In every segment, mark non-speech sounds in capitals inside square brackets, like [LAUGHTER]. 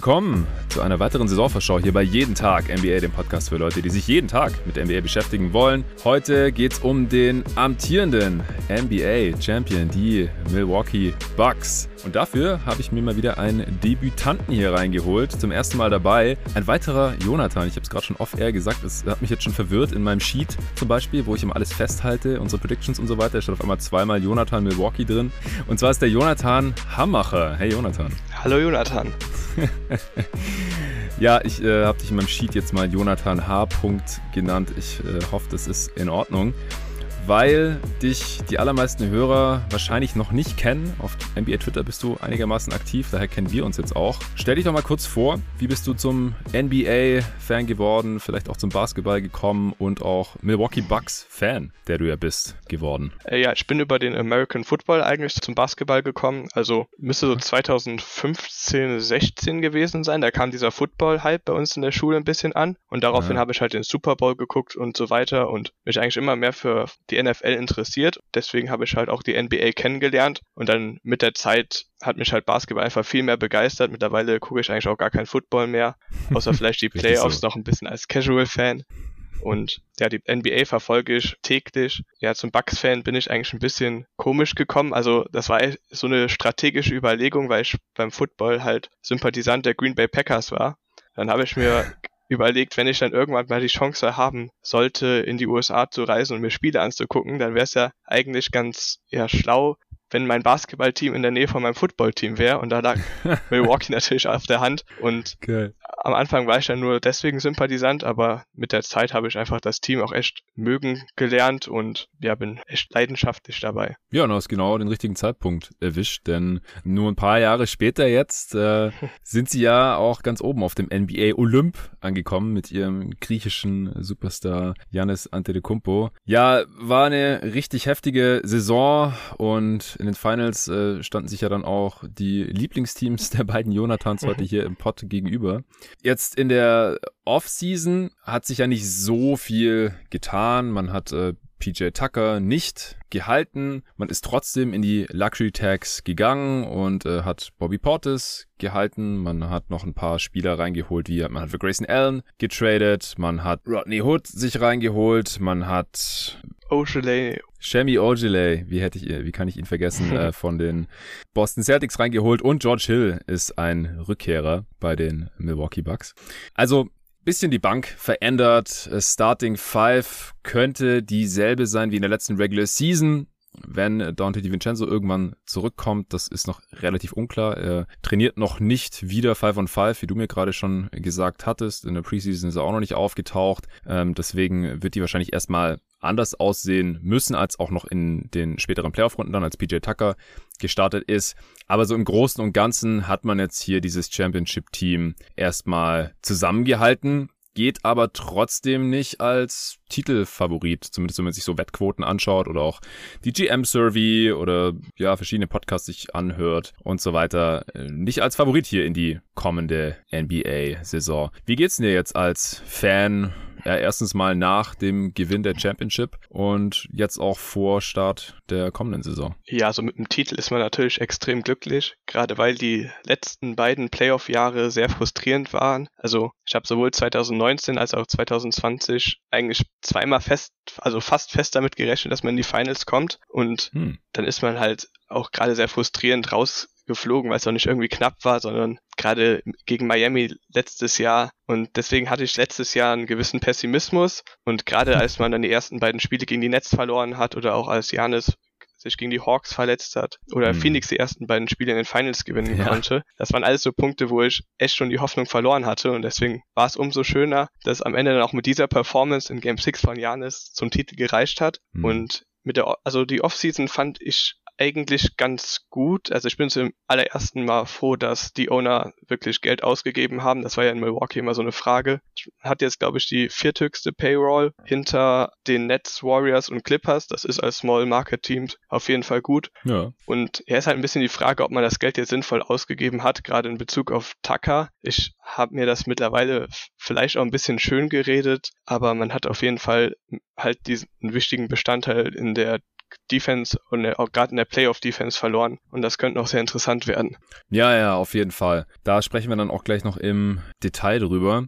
willkommen zu einer weiteren Saisonvorschau hier bei Jeden Tag NBA, dem Podcast für Leute, die sich jeden Tag mit der NBA beschäftigen wollen. Heute geht es um den amtierenden NBA Champion, die Milwaukee Bucks. Und dafür habe ich mir mal wieder einen Debütanten hier reingeholt. Zum ersten Mal dabei ein weiterer Jonathan. Ich habe es gerade schon off-air gesagt. Es hat mich jetzt schon verwirrt in meinem Sheet zum Beispiel, wo ich immer alles festhalte, unsere Predictions und so weiter. Da steht auf einmal zweimal Jonathan Milwaukee drin. Und zwar ist der Jonathan Hammacher. Hey Jonathan. Hallo Jonathan. [LAUGHS] [LAUGHS] ja, ich äh, habe dich in meinem Sheet jetzt mal Jonathan H. genannt. Ich äh, hoffe, das ist in Ordnung weil dich die allermeisten Hörer wahrscheinlich noch nicht kennen. Auf NBA Twitter bist du einigermaßen aktiv, daher kennen wir uns jetzt auch. Stell dich doch mal kurz vor, wie bist du zum NBA-Fan geworden, vielleicht auch zum Basketball gekommen und auch Milwaukee Bucks-Fan, der du ja bist, geworden? Äh, ja, ich bin über den American Football eigentlich zum Basketball gekommen. Also müsste so 2015, 16 gewesen sein. Da kam dieser Football-Hype bei uns in der Schule ein bisschen an und daraufhin ja. habe ich halt den Super Bowl geguckt und so weiter und mich eigentlich immer mehr für die NFL interessiert. Deswegen habe ich halt auch die NBA kennengelernt und dann mit der Zeit hat mich halt Basketball einfach viel mehr begeistert. Mittlerweile gucke ich eigentlich auch gar kein Football mehr, außer [LAUGHS] vielleicht die Playoffs so. noch ein bisschen als Casual-Fan. Und ja, die NBA verfolge ich täglich. Ja, zum Bucks-Fan bin ich eigentlich ein bisschen komisch gekommen. Also das war so eine strategische Überlegung, weil ich beim Football halt Sympathisant der Green Bay Packers war. Dann habe ich mir überlegt, wenn ich dann irgendwann mal die Chance haben sollte, in die USA zu reisen und mir Spiele anzugucken, dann wäre es ja eigentlich ganz ja, schlau, wenn mein Basketballteam in der Nähe von meinem Footballteam wäre und da lag [LAUGHS] Milwaukee natürlich auf der Hand und okay. Am Anfang war ich dann nur deswegen Sympathisant, aber mit der Zeit habe ich einfach das Team auch echt mögen gelernt und ja, bin echt leidenschaftlich dabei. Ja, und hast genau den richtigen Zeitpunkt erwischt, denn nur ein paar Jahre später jetzt äh, [LAUGHS] sind sie ja auch ganz oben auf dem NBA Olymp angekommen mit ihrem griechischen Superstar Yannis Antetokounmpo. Ja, war eine richtig heftige Saison und in den Finals äh, standen sich ja dann auch die Lieblingsteams der beiden Jonathans [LAUGHS] heute hier im Pod gegenüber. Jetzt in der Offseason hat sich ja nicht so viel getan. Man hat äh, PJ Tucker nicht gehalten. Man ist trotzdem in die Luxury Tags gegangen und äh, hat Bobby Portis gehalten. Man hat noch ein paar Spieler reingeholt, wie man hat für Grayson Allen getradet. Man hat Rodney Hood sich reingeholt. Man hat Ogilvy. Shemi Ogilvy, wie hätte ich, wie kann ich ihn vergessen, äh, [LAUGHS] von den Boston Celtics reingeholt und George Hill ist ein Rückkehrer bei den Milwaukee Bucks. Also bisschen die Bank verändert. Starting Five könnte dieselbe sein wie in der letzten Regular Season. Wenn Dante DiVincenzo irgendwann zurückkommt, das ist noch relativ unklar. Er trainiert noch nicht wieder 5 on 5, wie du mir gerade schon gesagt hattest. In der Preseason ist er auch noch nicht aufgetaucht. Ähm, deswegen wird die wahrscheinlich erstmal anders aussehen müssen als auch noch in den späteren Playoff-Runden dann, als PJ Tucker gestartet ist. Aber so im Großen und Ganzen hat man jetzt hier dieses Championship-Team erstmal zusammengehalten geht aber trotzdem nicht als Titelfavorit, zumindest wenn man sich so Wettquoten anschaut oder auch die GM-Survey oder ja, verschiedene Podcasts sich anhört und so weiter, äh, nicht als Favorit hier in die kommende NBA-Saison. Wie geht's dir jetzt als Fan ja, erstens mal nach dem Gewinn der Championship und jetzt auch vor Start der kommenden Saison. Ja, also mit dem Titel ist man natürlich extrem glücklich, gerade weil die letzten beiden Playoff-Jahre sehr frustrierend waren. Also ich habe sowohl 2019 als auch 2020 eigentlich zweimal fest, also fast fest damit gerechnet, dass man in die Finals kommt und hm. dann ist man halt auch gerade sehr frustrierend raus geflogen, weil es auch nicht irgendwie knapp war, sondern gerade gegen Miami letztes Jahr. Und deswegen hatte ich letztes Jahr einen gewissen Pessimismus. Und gerade als man dann die ersten beiden Spiele gegen die Nets verloren hat oder auch als Janis sich gegen die Hawks verletzt hat oder mhm. Phoenix die ersten beiden Spiele in den Finals gewinnen ja. konnte. Das waren alles so Punkte, wo ich echt schon die Hoffnung verloren hatte und deswegen war es umso schöner, dass am Ende dann auch mit dieser Performance in Game 6 von Janis zum Titel gereicht hat mhm. und mit der, also die Offseason fand ich eigentlich ganz gut. Also ich bin zum allerersten Mal froh, dass die Owner wirklich Geld ausgegeben haben. Das war ja in Milwaukee immer so eine Frage. Hat jetzt, glaube ich, die vierthöchste Payroll hinter den Nets, Warriors und Clippers. Das ist als Small Market Team auf jeden Fall gut. Ja. Und er ist halt ein bisschen die Frage, ob man das Geld jetzt sinnvoll ausgegeben hat, gerade in Bezug auf Tucker. Ich habe mir das mittlerweile vielleicht auch ein bisschen schön geredet, aber man hat auf jeden Fall halt diesen wichtigen Bestandteil in der Defense und auch gerade in der Playoff-Defense verloren. Und das könnte noch sehr interessant werden. Ja, ja, auf jeden Fall. Da sprechen wir dann auch gleich noch im Detail drüber.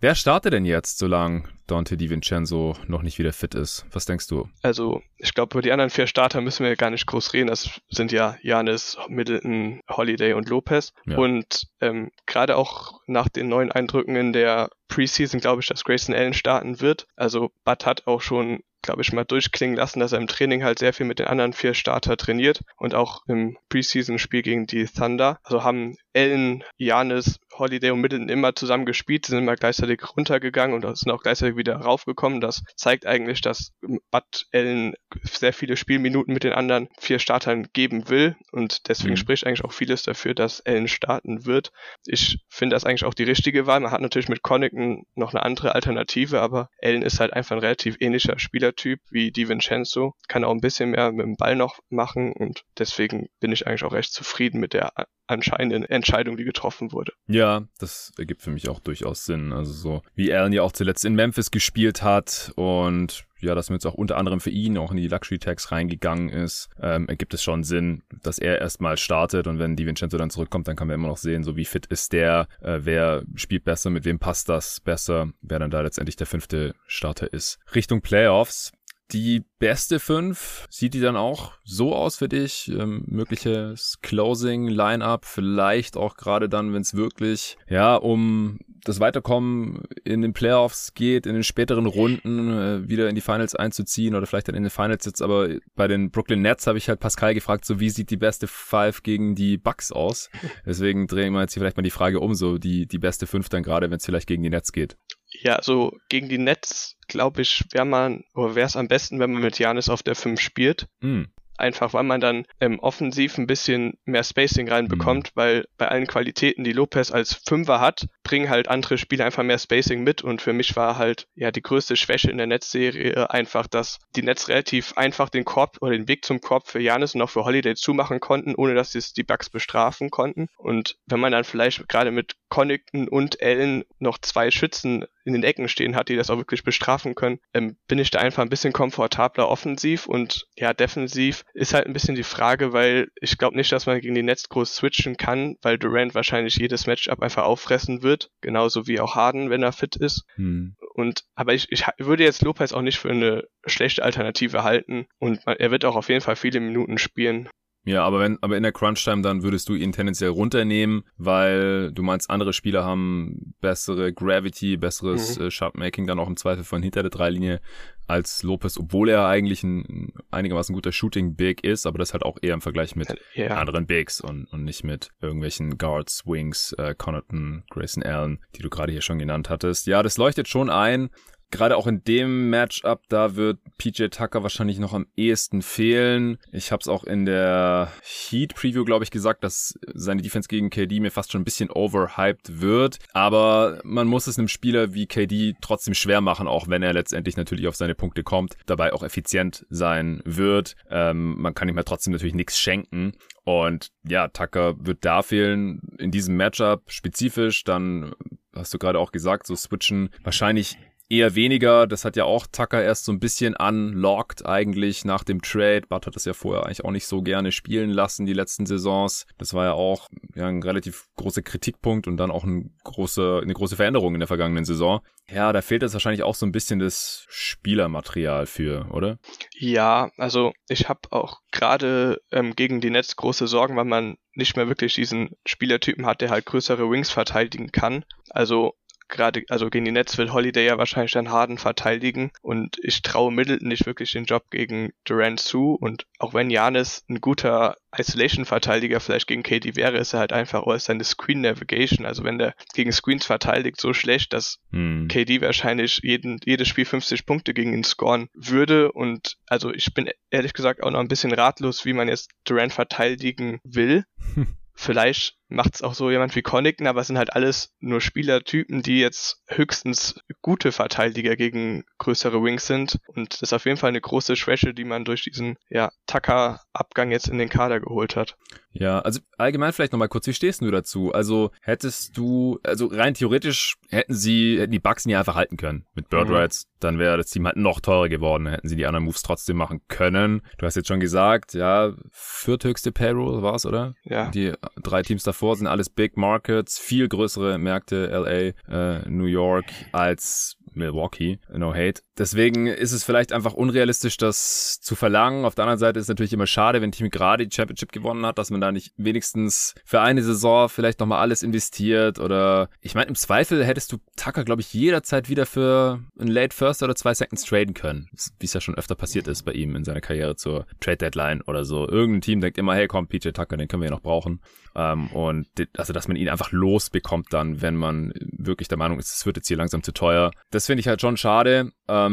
Wer startet denn jetzt, solange Dante DiVincenzo noch nicht wieder fit ist? Was denkst du? Also, ich glaube, über die anderen vier Starter müssen wir gar nicht groß reden. Das sind ja Janis, Middleton, Holiday und Lopez. Ja. Und ähm, gerade auch nach den neuen Eindrücken in der Preseason glaube ich, dass Grayson Allen starten wird. Also Bud hat auch schon glaube ich, mal durchklingen lassen, dass er im Training halt sehr viel mit den anderen vier Starter trainiert und auch im Preseason-Spiel gegen die Thunder. Also haben Allen, Janis, Holiday und Middleton immer zusammen gespielt, sind immer gleichzeitig runtergegangen und sind auch gleichzeitig wieder raufgekommen. Das zeigt eigentlich, dass Bud Allen sehr viele Spielminuten mit den anderen vier Startern geben will und deswegen mhm. spricht eigentlich auch vieles dafür, dass Allen starten wird. Ich finde das eigentlich auch die richtige Wahl. Man hat natürlich mit Connaughton noch eine andere Alternative, aber Allen ist halt einfach ein relativ ähnlicher Spielertyp wie DiVincenzo, kann auch ein bisschen mehr mit dem Ball noch machen und deswegen bin ich eigentlich auch recht zufrieden mit der anscheinenden Entscheidung, die getroffen wurde. Ja, das ergibt für mich auch durchaus Sinn. Also so wie Allen ja auch zuletzt in Memphis gespielt hat und ja, dass man jetzt auch unter anderem für ihn auch in die Luxury Tags reingegangen ist, ähm, ergibt es schon Sinn, dass er erstmal startet und wenn DiVincenzo dann zurückkommt, dann kann man immer noch sehen, so wie fit ist der, äh, wer spielt besser, mit wem passt das besser, wer dann da letztendlich der fünfte Starter ist. Richtung Playoffs die beste fünf, sieht die dann auch so aus für dich? Ähm, mögliches Closing, Line-Up, vielleicht auch gerade dann, wenn es wirklich, ja, um das Weiterkommen in den Playoffs geht, in den späteren Runden äh, wieder in die Finals einzuziehen oder vielleicht dann in den Finals jetzt, aber bei den Brooklyn Nets habe ich halt Pascal gefragt, so wie sieht die beste Five gegen die Bucks aus? [LAUGHS] Deswegen drehen wir jetzt hier vielleicht mal die Frage um, so die, die beste fünf dann gerade, wenn es vielleicht gegen die Nets geht. Ja, also gegen die Nets, glaube ich, wäre man, oder wäre es am besten, wenn man mit Janis auf der 5 spielt. Hm einfach weil man dann ähm, offensiv ein bisschen mehr Spacing reinbekommt, mhm. weil bei allen Qualitäten, die Lopez als Fünfer hat, bringen halt andere Spieler einfach mehr Spacing mit und für mich war halt ja die größte Schwäche in der Netzserie einfach, dass die Netz relativ einfach den Korb oder den Weg zum Korb für Janis und auch für Holiday zumachen konnten, ohne dass sie es die Bugs bestrafen konnten. Und wenn man dann vielleicht gerade mit Connington und Allen noch zwei Schützen in den Ecken stehen hat, die das auch wirklich bestrafen können, ähm, bin ich da einfach ein bisschen komfortabler offensiv und ja, defensiv ist halt ein bisschen die Frage, weil ich glaube nicht, dass man gegen die Netz groß switchen kann, weil Durant wahrscheinlich jedes Matchup einfach auffressen wird, genauso wie auch Harden, wenn er fit ist. Hm. Und aber ich, ich würde jetzt Lopez auch nicht für eine schlechte Alternative halten und er wird auch auf jeden Fall viele Minuten spielen. Ja, aber wenn, aber in der Crunch-Time dann würdest du ihn tendenziell runternehmen, weil du meinst, andere Spieler haben bessere Gravity, besseres mhm. äh, Shotmaking, dann auch im Zweifel von hinter der Dreilinie als Lopez, obwohl er eigentlich ein einigermaßen guter Shooting-Big ist, aber das halt auch eher im Vergleich mit ja. anderen Bigs und, und nicht mit irgendwelchen Guards, Wings, äh, Connaughton, Grayson Allen, die du gerade hier schon genannt hattest. Ja, das leuchtet schon ein, gerade auch in dem Matchup, da wird PJ Tucker wahrscheinlich noch am ehesten fehlen. Ich habe es auch in der Heat Preview, glaube ich, gesagt, dass seine Defense gegen KD mir fast schon ein bisschen overhyped wird. Aber man muss es einem Spieler wie KD trotzdem schwer machen, auch wenn er letztendlich natürlich auf seine Punkte kommt, dabei auch effizient sein wird. Ähm, man kann ihm ja trotzdem natürlich nichts schenken. Und ja, Tucker wird da fehlen in diesem Matchup spezifisch. Dann hast du gerade auch gesagt, so switchen wahrscheinlich eher weniger. Das hat ja auch Tucker erst so ein bisschen unlocked eigentlich nach dem Trade. Bart hat das ja vorher eigentlich auch nicht so gerne spielen lassen, die letzten Saisons. Das war ja auch ja, ein relativ großer Kritikpunkt und dann auch ein große, eine große Veränderung in der vergangenen Saison. Ja, da fehlt jetzt wahrscheinlich auch so ein bisschen das Spielermaterial für, oder? Ja, also ich habe auch gerade ähm, gegen die Netz große Sorgen, weil man nicht mehr wirklich diesen Spielertypen hat, der halt größere Wings verteidigen kann. Also gerade, also gegen die Nets will Holiday ja wahrscheinlich dann Harden verteidigen und ich traue Middleton nicht wirklich den Job gegen Durant zu und auch wenn Janis ein guter Isolation-Verteidiger vielleicht gegen KD wäre, ist er halt einfach, oh, ist seine Screen Navigation, also wenn der gegen Screens verteidigt, so schlecht, dass hm. KD wahrscheinlich jeden, jedes Spiel 50 Punkte gegen ihn scoren würde und also ich bin ehrlich gesagt auch noch ein bisschen ratlos, wie man jetzt Durant verteidigen will. [LAUGHS] Vielleicht macht es auch so jemand wie Connaughton, aber es sind halt alles nur Spielertypen, die jetzt höchstens gute Verteidiger gegen größere Wings sind. Und das ist auf jeden Fall eine große Schwäche, die man durch diesen ja, Tucker-Abgang jetzt in den Kader geholt hat. Ja, also allgemein vielleicht nochmal kurz, wie stehst du dazu? Also hättest du, also rein theoretisch hätten sie, hätten die Bugs nie einfach halten können mit Bird Rights, mhm. dann wäre das Team halt noch teurer geworden, hätten sie die anderen Moves trotzdem machen können. Du hast jetzt schon gesagt, ja, vierthöchste Payroll war es, oder? Ja. Die drei Teams davor sind alles Big Markets, viel größere Märkte, LA, äh, New York, als Milwaukee, no hate. Deswegen ist es vielleicht einfach unrealistisch, das zu verlangen. Auf der anderen Seite ist es natürlich immer schade, wenn ein Team gerade die Championship gewonnen hat, dass man da nicht wenigstens für eine Saison vielleicht nochmal alles investiert oder ich meine, im Zweifel hättest du Tucker, glaube ich, jederzeit wieder für einen Late First oder zwei Seconds traden können, wie es ja schon öfter passiert ist bei ihm in seiner Karriere zur Trade Deadline oder so. Irgendein Team denkt immer, hey, komm, PJ Tucker, den können wir ja noch brauchen. Ähm, und also, dass man ihn einfach losbekommt dann, wenn man wirklich der Meinung ist, es wird jetzt hier langsam zu teuer. Das finde ich halt schon schade. Ähm,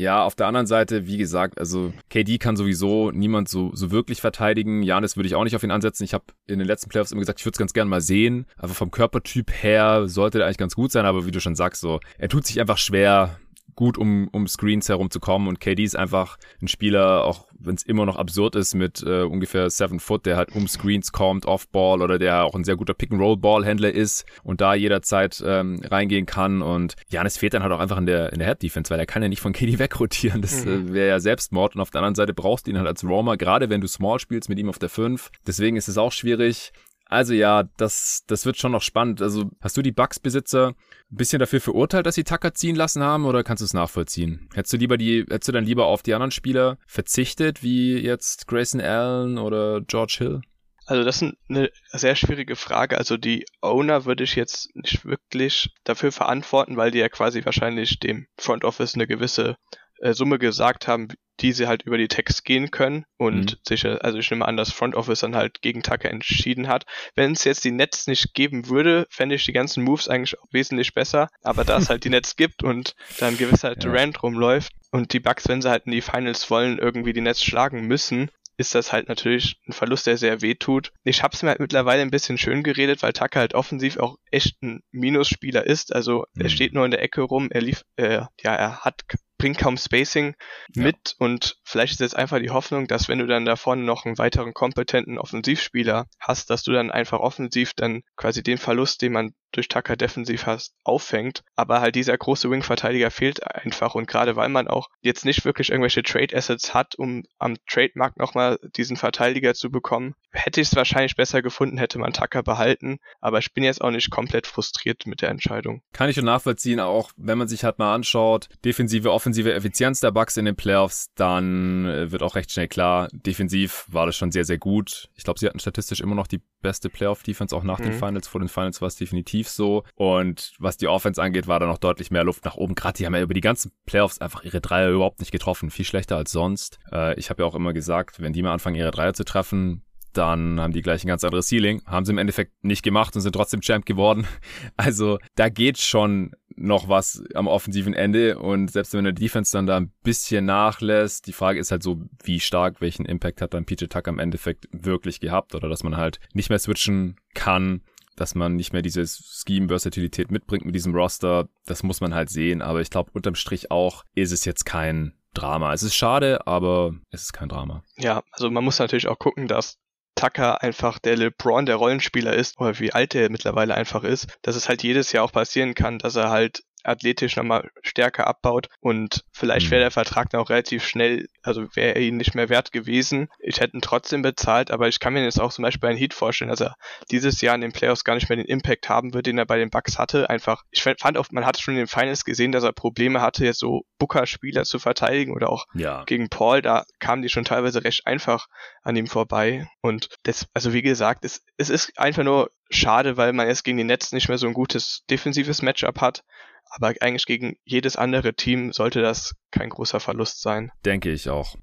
ja, auf der anderen Seite, wie gesagt, also KD kann sowieso niemand so, so wirklich verteidigen. Janis würde ich auch nicht auf ihn ansetzen. Ich habe in den letzten Playoffs immer gesagt, ich würde es ganz gerne mal sehen. Aber vom Körpertyp her sollte der eigentlich ganz gut sein. Aber wie du schon sagst, so, er tut sich einfach schwer, gut, um, um Screens herumzukommen. Und KD ist einfach ein Spieler, auch wenn es immer noch absurd ist, mit äh, ungefähr seven Foot, der halt um Screens kommt, Off-Ball oder der auch ein sehr guter Pick-and-Roll-Ball-Händler ist und da jederzeit ähm, reingehen kann. Und Janis fehlt dann halt auch einfach in der, in der Head-Defense, weil er kann ja nicht von KD [LAUGHS] wegrotieren. Das mhm. äh, wäre ja Selbstmord. Und auf der anderen Seite brauchst du ihn halt als Roamer, gerade wenn du Small spielst mit ihm auf der 5. Deswegen ist es auch schwierig. Also ja, das, das wird schon noch spannend. Also hast du die Bugs-Besitzer ein bisschen dafür verurteilt, dass sie Tucker ziehen lassen haben oder kannst du es nachvollziehen? Hättest du lieber die, hättest du dann lieber auf die anderen Spieler verzichtet, wie jetzt Grayson Allen oder George Hill? Also das ist eine sehr schwierige Frage. Also die Owner würde ich jetzt nicht wirklich dafür verantworten, weil die ja quasi wahrscheinlich dem Front Office eine gewisse äh, Summe gesagt haben, die sie halt über die Text gehen können und mhm. sicher, also ich nehme an, dass Front Office dann halt gegen Tucker entschieden hat. Wenn es jetzt die Netz nicht geben würde, fände ich die ganzen Moves eigentlich auch wesentlich besser, aber da es halt die [LAUGHS] Netz gibt und dann gewisser ja. Durant rumläuft und die Bugs, wenn sie halt in die Finals wollen, irgendwie die Netz schlagen müssen, ist das halt natürlich ein Verlust, der sehr weh tut. Ich habe es mir halt mittlerweile ein bisschen schön geredet, weil Tucker halt offensiv auch echt ein Minusspieler ist. Also mhm. er steht nur in der Ecke rum, er lief, äh, ja, er hat bringt kaum Spacing ja. mit und vielleicht ist jetzt einfach die Hoffnung, dass wenn du dann da vorne noch einen weiteren kompetenten Offensivspieler hast, dass du dann einfach offensiv dann quasi den Verlust, den man durch Tucker defensiv hast, auffängt. Aber halt dieser große Wing-Verteidiger fehlt einfach und gerade weil man auch jetzt nicht wirklich irgendwelche Trade-Assets hat, um am Trademark nochmal diesen Verteidiger zu bekommen, hätte ich es wahrscheinlich besser gefunden, hätte man Tucker behalten. Aber ich bin jetzt auch nicht komplett frustriert mit der Entscheidung. Kann ich schon nachvollziehen, auch wenn man sich halt mal anschaut, defensive, offensive Effizienz der Bucks in den Playoffs, dann äh, wird auch recht schnell klar, defensiv war das schon sehr, sehr gut. Ich glaube, sie hatten statistisch immer noch die beste Playoff-Defense, auch nach mhm. den Finals. Vor den Finals war es definitiv so. Und was die Offense angeht, war da noch deutlich mehr Luft nach oben. Gerade die haben ja über die ganzen Playoffs einfach ihre Dreier überhaupt nicht getroffen. Viel schlechter als sonst. Äh, ich habe ja auch immer gesagt, wenn die mal anfangen, ihre Dreier zu treffen, dann haben die gleich ein ganz anderes Ceiling. Haben sie im Endeffekt nicht gemacht und sind trotzdem Champ geworden. [LAUGHS] Also da geht schon noch was am offensiven Ende und selbst wenn der Defense dann da ein bisschen nachlässt, die Frage ist halt so, wie stark, welchen Impact hat dann PJ Tucker im Endeffekt wirklich gehabt oder dass man halt nicht mehr switchen kann dass man nicht mehr diese Scheme-Versatilität mitbringt mit diesem Roster. Das muss man halt sehen. Aber ich glaube, unterm Strich auch ist es jetzt kein Drama. Es ist schade, aber es ist kein Drama. Ja, also man muss natürlich auch gucken, dass Tucker einfach der LeBron der Rollenspieler ist, oder wie alt er mittlerweile einfach ist, dass es halt jedes Jahr auch passieren kann, dass er halt athletisch nochmal stärker abbaut und vielleicht wäre mhm. der Vertrag dann auch relativ schnell, also wäre er ihn nicht mehr wert gewesen. Ich hätte ihn trotzdem bezahlt, aber ich kann mir jetzt auch zum Beispiel einen Heat vorstellen, dass er dieses Jahr in den Playoffs gar nicht mehr den Impact haben wird, den er bei den Bucks hatte. Einfach, ich fand auch, man hat schon in den Finals gesehen, dass er Probleme hatte, jetzt so Booker-Spieler zu verteidigen oder auch ja. gegen Paul, da kamen die schon teilweise recht einfach an ihm vorbei und das, also wie gesagt, es, es ist einfach nur schade, weil man jetzt gegen die Nets nicht mehr so ein gutes defensives Matchup hat. Aber eigentlich gegen jedes andere Team sollte das kein großer Verlust sein. Denke ich auch.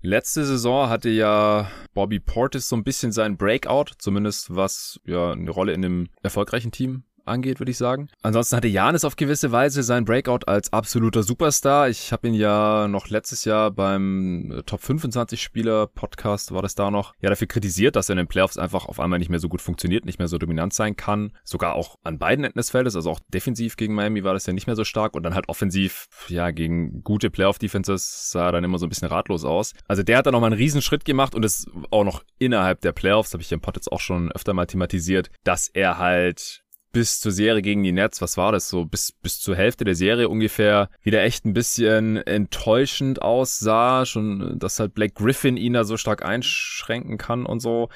Letzte Saison hatte ja Bobby Portis so ein bisschen seinen Breakout, zumindest was ja eine Rolle in einem erfolgreichen Team angeht, würde ich sagen. Ansonsten hatte Janis auf gewisse Weise sein Breakout als absoluter Superstar. Ich habe ihn ja noch letztes Jahr beim Top 25 Spieler Podcast war das da noch, ja dafür kritisiert, dass er in den Playoffs einfach auf einmal nicht mehr so gut funktioniert, nicht mehr so dominant sein kann. Sogar auch an beiden Enden des Feldes, also auch defensiv gegen Miami war das ja nicht mehr so stark und dann halt offensiv, ja, gegen gute Playoff-Defenses sah er dann immer so ein bisschen ratlos aus. Also der hat da nochmal einen Riesenschritt gemacht und ist auch noch innerhalb der Playoffs, habe ich im Pod jetzt auch schon öfter mal thematisiert, dass er halt bis zur Serie gegen die Nets, was war das so, bis, bis zur Hälfte der Serie ungefähr wieder echt ein bisschen enttäuschend aussah, schon, dass halt Blake Griffin ihn da so stark einschränken kann und so.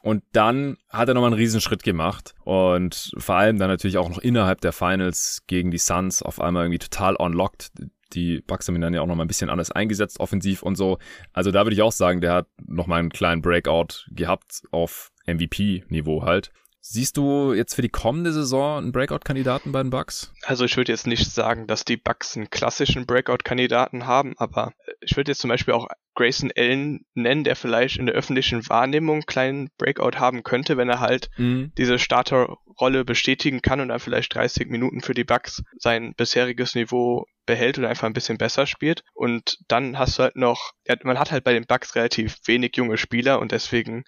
Und dann hat er nochmal einen Riesenschritt gemacht und vor allem dann natürlich auch noch innerhalb der Finals gegen die Suns auf einmal irgendwie total unlocked. Die Bucks haben ihn dann ja auch nochmal ein bisschen anders eingesetzt, offensiv und so. Also da würde ich auch sagen, der hat nochmal einen kleinen Breakout gehabt auf MVP-Niveau halt. Siehst du jetzt für die kommende Saison einen Breakout-Kandidaten bei den Bucks? Also ich würde jetzt nicht sagen, dass die Bucks einen klassischen Breakout-Kandidaten haben, aber ich würde jetzt zum Beispiel auch Grayson Allen nennen, der vielleicht in der öffentlichen Wahrnehmung einen kleinen Breakout haben könnte, wenn er halt mhm. diese Starterrolle bestätigen kann und dann vielleicht 30 Minuten für die Bucks sein bisheriges Niveau behält und einfach ein bisschen besser spielt. Und dann hast du halt noch, ja, man hat halt bei den Bucks relativ wenig junge Spieler und deswegen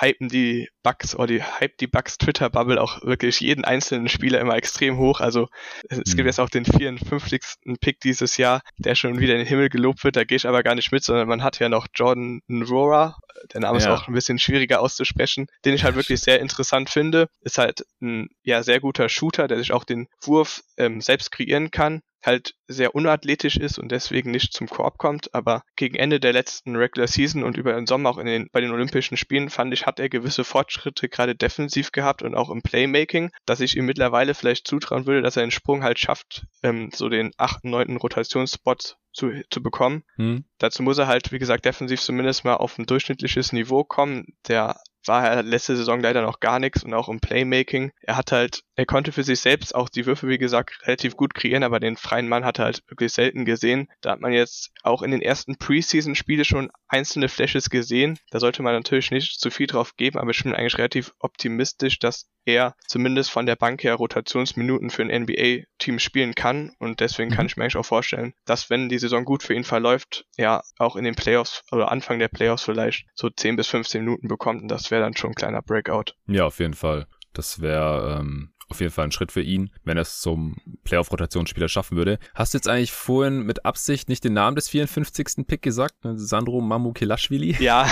hypen die Bucks oder die hype die Bucks Twitter Bubble auch wirklich jeden einzelnen Spieler immer extrem hoch. Also es mhm. gibt jetzt auch den 54. Pick dieses Jahr, der schon wieder in den Himmel gelobt wird. Da gehe ich aber gar nicht mit, sondern man hat ja noch Jordan Nrora, der Name ja. ist auch ein bisschen schwieriger auszusprechen, den ich halt wirklich sehr interessant finde. Ist halt ein ja sehr guter Shooter, der sich auch den Wurf ähm, selbst kreieren kann halt sehr unathletisch ist und deswegen nicht zum Korb kommt, aber gegen Ende der letzten Regular Season und über den Sommer auch in den, bei den Olympischen Spielen fand ich, hat er gewisse Fortschritte gerade defensiv gehabt und auch im Playmaking, dass ich ihm mittlerweile vielleicht zutrauen würde, dass er den Sprung halt schafft, ähm, so den achten, neunten Rotationsspot zu, zu bekommen. Hm. Dazu muss er halt, wie gesagt, defensiv zumindest mal auf ein durchschnittliches Niveau kommen. Der war er letzte Saison leider noch gar nichts und auch im Playmaking. Er hat halt, er konnte für sich selbst auch die Würfe, wie gesagt, relativ gut kreieren, aber den freien Mann hat er halt wirklich selten gesehen. Da hat man jetzt auch in den ersten Preseason-Spiele schon einzelne Flashes gesehen. Da sollte man natürlich nicht zu viel drauf geben, aber ich bin eigentlich relativ optimistisch, dass er zumindest von der Bank her Rotationsminuten für ein NBA-Team spielen kann. Und deswegen kann mhm. ich mir eigentlich auch vorstellen, dass wenn die Saison gut für ihn verläuft, er auch in den Playoffs oder Anfang der Playoffs vielleicht so 10 bis 15 Minuten bekommt. Und das wäre dann schon ein kleiner Breakout. Ja, auf jeden Fall. Das wäre ähm, auf jeden Fall ein Schritt für ihn, wenn er es zum Playoff-Rotationsspieler schaffen würde. Hast du jetzt eigentlich vorhin mit Absicht nicht den Namen des 54. Pick gesagt? Sandro Mamukelashvili? [LAUGHS] Ja.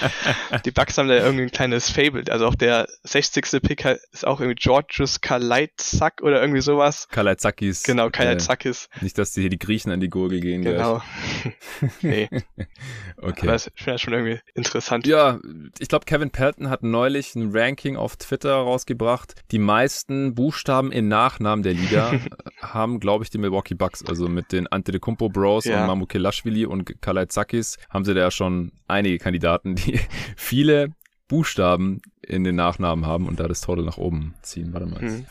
[LAUGHS] die Bucks haben da irgendwie ein kleines Fable. Also auch der 60. Pick ist auch irgendwie Georgios Kalaitzak oder irgendwie sowas. Kalaitzakis. Genau, Kalaitzakis. Äh, nicht, dass die hier die Griechen an die Gurgel gehen. Genau. [LAUGHS] nee. Okay. Aber das wäre schon irgendwie interessant. Ja, ich glaube, Kevin Pelton hat neulich ein Ranking auf Twitter rausgebracht. Die meisten meisten Buchstaben in Nachnamen der Liga [LAUGHS] haben, glaube ich, die Milwaukee Bucks. Also mit den Antetokounmpo Bros ja. und Mamukelashvili und Kalaitzakis haben sie da ja schon einige Kandidaten, die [LAUGHS] viele Buchstaben in den Nachnamen haben und da das Total nach oben ziehen. Warte mal. Hm.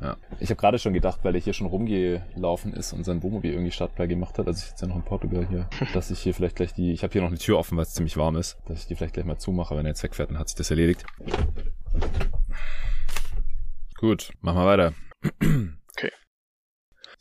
Ja. Ich habe gerade schon gedacht, weil er hier schon rumgelaufen ist und sein Wohnmobil irgendwie Startplay gemacht hat, also ich sitze ja noch in Portugal hier, [LAUGHS] dass ich hier vielleicht gleich die, ich habe hier noch eine Tür offen, weil es ziemlich warm ist, dass ich die vielleicht gleich mal zumache, wenn er jetzt wegfährt, dann hat sich das erledigt. Gut, machen wir weiter. [CLEARS THROAT]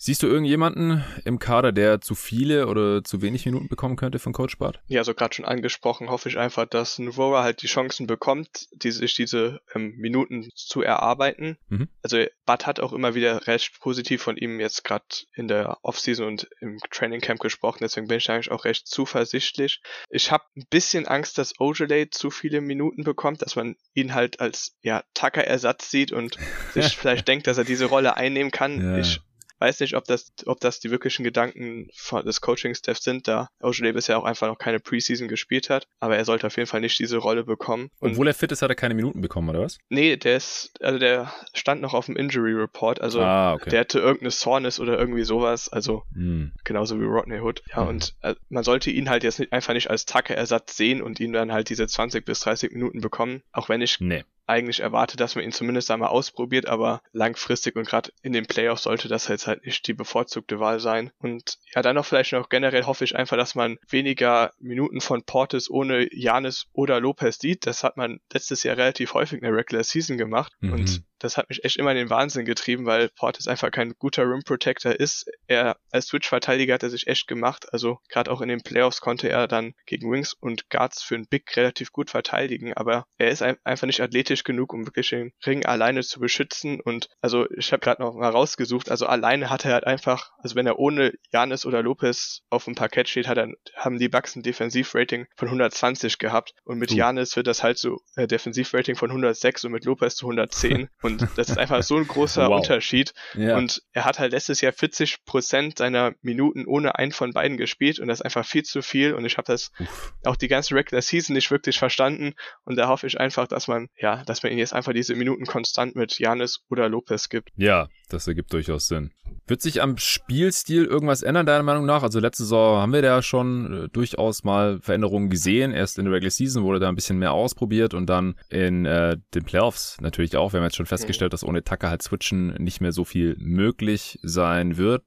Siehst du irgendjemanden im Kader, der zu viele oder zu wenig Minuten bekommen könnte von Coach Bart? Ja, so gerade schon angesprochen, hoffe ich einfach, dass Nvora halt die Chancen bekommt, die sich diese ähm, Minuten zu erarbeiten. Mhm. Also Bart hat auch immer wieder recht positiv von ihm jetzt gerade in der Offseason und im Training Camp gesprochen, deswegen bin ich eigentlich auch recht zuversichtlich. Ich habe ein bisschen Angst, dass Ojale zu viele Minuten bekommt, dass man ihn halt als ja Tucker-Ersatz sieht und [LAUGHS] sich vielleicht denkt, dass er diese Rolle einnehmen kann. Ja. Ich weiß nicht, ob das, ob das die wirklichen Gedanken des Coaching-Staffs sind, da Ojale bisher auch einfach noch keine Preseason gespielt hat, aber er sollte auf jeden Fall nicht diese Rolle bekommen. Und Obwohl er fit ist, hat er keine Minuten bekommen, oder was? Nee, der ist, also der stand noch auf dem Injury Report, also ah, okay. der hatte irgendeine Soreness oder irgendwie sowas, also hm. genauso wie Rodney Hood. Ja, hm. und äh, man sollte ihn halt jetzt nicht, einfach nicht als Tacke-Ersatz sehen und ihn dann halt diese 20 bis 30 Minuten bekommen, auch wenn ich nee eigentlich erwartet, dass man ihn zumindest einmal ausprobiert, aber langfristig und gerade in den Playoffs sollte das jetzt halt nicht die bevorzugte Wahl sein. Und ja, dann noch vielleicht noch generell hoffe ich einfach, dass man weniger Minuten von Portis ohne Janis oder Lopez sieht. Das hat man letztes Jahr relativ häufig in der Regular Season gemacht. Mhm. Und das hat mich echt immer in den Wahnsinn getrieben, weil Portis einfach kein guter Rim Protector ist. Er als Switch-Verteidiger hat er sich echt gemacht. Also gerade auch in den Playoffs konnte er dann gegen Wings und Guards für einen Big relativ gut verteidigen, aber er ist einfach nicht athletisch genug, um wirklich den Ring alleine zu beschützen. Und also ich habe gerade noch mal rausgesucht, also alleine hat er halt einfach, also wenn er ohne Janis oder Lopez auf dem Parkett steht, hat er, haben die Bucks ein Defensivrating von 120 gehabt und mit Janis wird das halt so äh, Defensivrating von 106 und mit Lopez zu 110 [LAUGHS] und das ist einfach so ein großer wow. Unterschied ja. und er hat halt letztes Jahr 40 Prozent seiner Minuten ohne einen von beiden gespielt und das ist einfach viel zu viel und ich habe das Uff. auch die ganze Regular Season nicht wirklich verstanden und da hoffe ich einfach, dass man ja, dass man ihn jetzt einfach diese Minuten konstant mit Janis oder Lopez gibt. Ja, das ergibt durchaus Sinn. Wird sich am Spielstil irgendwas ändern, deiner Meinung nach? Also letzte Saison haben wir da schon äh, durchaus mal Veränderungen gesehen. Erst in der Regular Season wurde da ein bisschen mehr ausprobiert und dann in äh, den Playoffs natürlich auch. Wir haben jetzt schon festgestellt, mhm. dass ohne Tucker halt Switchen nicht mehr so viel möglich sein wird.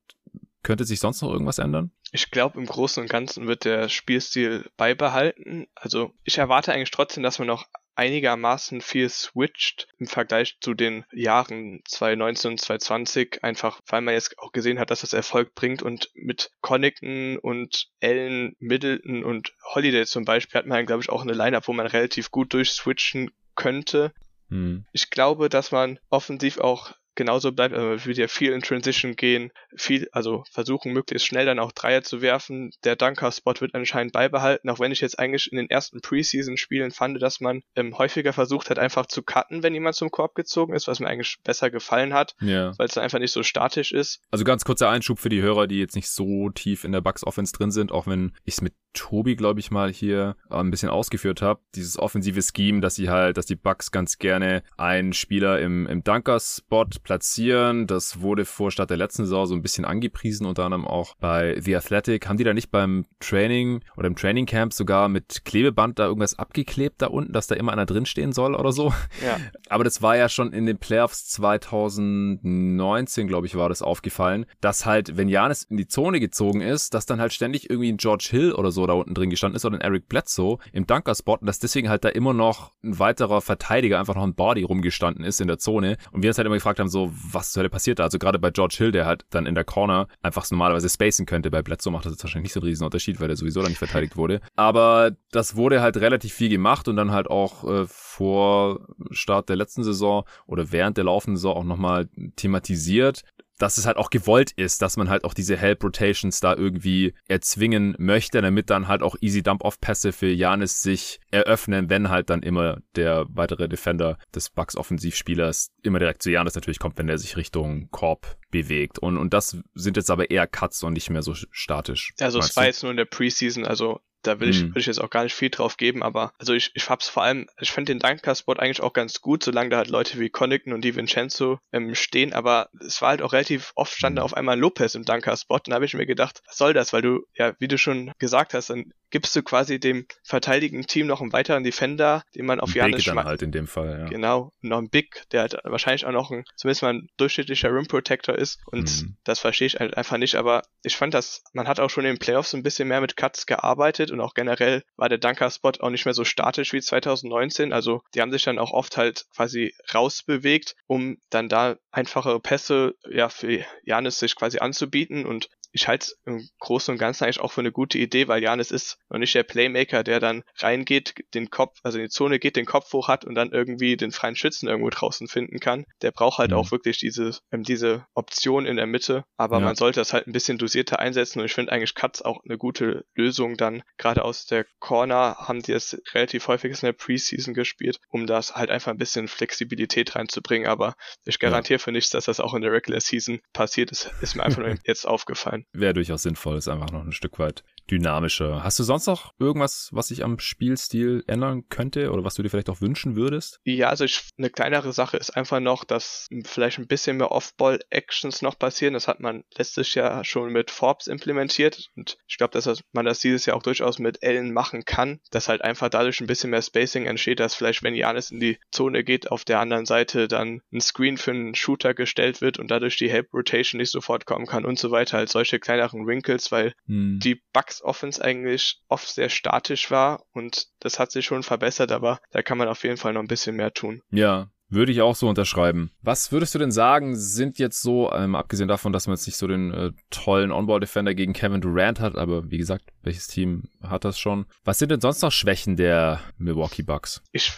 Könnte sich sonst noch irgendwas ändern? Ich glaube, im Großen und Ganzen wird der Spielstil beibehalten. Also ich erwarte eigentlich trotzdem, dass man noch einigermaßen viel switcht im Vergleich zu den Jahren 2019 und 2020, einfach weil man jetzt auch gesehen hat, dass das Erfolg bringt und mit Connington und Allen, Middleton und Holiday zum Beispiel hat man, glaube ich, auch eine Line-Up, wo man relativ gut durchswitchen könnte. Hm. Ich glaube, dass man offensiv auch genauso bleibt. Also man wird ja viel in Transition gehen, viel, also versuchen möglichst schnell dann auch Dreier zu werfen. Der Dunker-Spot wird anscheinend beibehalten, auch wenn ich jetzt eigentlich in den ersten Preseason-Spielen fand, dass man ähm, häufiger versucht hat, einfach zu cutten, wenn jemand zum Korb gezogen ist, was mir eigentlich besser gefallen hat, ja. weil es dann einfach nicht so statisch ist. Also ganz kurzer Einschub für die Hörer, die jetzt nicht so tief in der Bucks-Offense drin sind, auch wenn ich es mit Tobi, glaube ich, mal hier äh, ein bisschen ausgeführt habe. Dieses offensive Scheme, dass sie halt, dass die Bucks ganz gerne einen Spieler im, im Dunker-Spot platzieren. Das wurde vor Start der letzten Saison so ein bisschen angepriesen, unter anderem auch bei The Athletic. Haben die da nicht beim Training oder im Training Camp sogar mit Klebeband da irgendwas abgeklebt da unten, dass da immer einer drinstehen soll oder so? Ja. [LAUGHS] Aber das war ja schon in den Playoffs 2019, glaube ich, war das aufgefallen, dass halt, wenn Janis in die Zone gezogen ist, dass dann halt ständig irgendwie ein George Hill oder so da unten drin gestanden ist oder ein Eric Bledsoe im Dunker-Spot und dass deswegen halt da immer noch ein weiterer Verteidiger einfach noch ein Body rumgestanden ist in der Zone und wir uns halt immer gefragt haben, so, was zur Hölle passiert da? Also gerade bei George Hill, der halt dann in der Corner einfach so normalerweise spacen könnte. Bei Bledsoe macht das jetzt wahrscheinlich nicht so einen riesen Unterschied, weil der sowieso dann nicht verteidigt wurde. Aber das wurde halt relativ viel gemacht und dann halt auch äh, vor Start der letzten Saison oder während der laufenden Saison auch nochmal thematisiert dass es halt auch gewollt ist, dass man halt auch diese Help Rotations da irgendwie erzwingen möchte, damit dann halt auch Easy Dump-Off-Pässe für Janis sich eröffnen, wenn halt dann immer der weitere Defender des Bucks Offensivspielers immer direkt zu Janis natürlich kommt, wenn er sich Richtung Korb bewegt. Und, und das sind jetzt aber eher Cuts und nicht mehr so statisch. Also es war jetzt nur in der Preseason, also da will ich, mhm. will ich jetzt auch gar nicht viel drauf geben, aber also ich, ich hab's vor allem, ich fand den Dunker-Spot eigentlich auch ganz gut, solange da halt Leute wie Connaughton und Di Vincenzo ähm, stehen, aber es war halt auch relativ oft stand da mhm. auf einmal Lopez im Dunker-Spot und da habe ich mir gedacht, was soll das, weil du, ja, wie du schon gesagt hast, dann gibst du quasi dem verteidigenden Team noch einen weiteren Defender, den man auf Janis dann halt in dem Fall, ja. Genau, noch ein Big, der halt wahrscheinlich auch noch ein, zumindest mal ein durchschnittlicher Rim Protector ist und mhm. das verstehe ich halt einfach nicht, aber ich fand das, man hat auch schon in den Playoffs ein bisschen mehr mit Cuts gearbeitet und auch generell war der Dunker-Spot auch nicht mehr so statisch wie 2019, also die haben sich dann auch oft halt quasi rausbewegt, um dann da einfache Pässe, ja, für Janis sich quasi anzubieten und ich halte es im Großen und Ganzen eigentlich auch für eine gute Idee, weil Janis ist noch nicht der Playmaker, der dann reingeht, den Kopf, also in die Zone geht, den Kopf hoch hat und dann irgendwie den freien Schützen irgendwo draußen finden kann. Der braucht halt mhm. auch wirklich diese, ähm, diese Option in der Mitte, aber ja. man sollte das halt ein bisschen dosierter einsetzen und ich finde eigentlich Cuts auch eine gute Lösung dann. Gerade aus der Corner haben die es relativ häufig in der Preseason gespielt, um das halt einfach ein bisschen Flexibilität reinzubringen, aber ich garantiere ja. für nichts, dass das auch in der Regular Season passiert ist, ist mir einfach nur [LAUGHS] jetzt aufgefallen wäre durchaus sinnvoll, ist einfach noch ein Stück weit dynamischer. Hast du sonst noch irgendwas, was sich am Spielstil ändern könnte oder was du dir vielleicht auch wünschen würdest? Ja, also ich, eine kleinere Sache ist einfach noch, dass vielleicht ein bisschen mehr Off-Ball-Actions noch passieren. Das hat man letztes Jahr schon mit Forbes implementiert und ich glaube, dass man das dieses Jahr auch durchaus mit Ellen machen kann, dass halt einfach dadurch ein bisschen mehr Spacing entsteht, dass vielleicht, wenn Janis in die Zone geht, auf der anderen Seite dann ein Screen für einen Shooter gestellt wird und dadurch die Help Rotation nicht sofort kommen kann und so weiter. Halt solche kleineren Wrinkles, weil hm. die Bugs Offense eigentlich oft sehr statisch war und das hat sich schon verbessert, aber da kann man auf jeden Fall noch ein bisschen mehr tun. Ja, Würde ich auch so unterschreiben. Was würdest du denn sagen, sind jetzt so, ähm, abgesehen davon, dass man jetzt nicht so den äh, tollen On-Ball-Defender gegen Kevin Durant hat, aber wie gesagt, welches Team hat das schon? Was sind denn sonst noch Schwächen der Milwaukee Bucks? Ich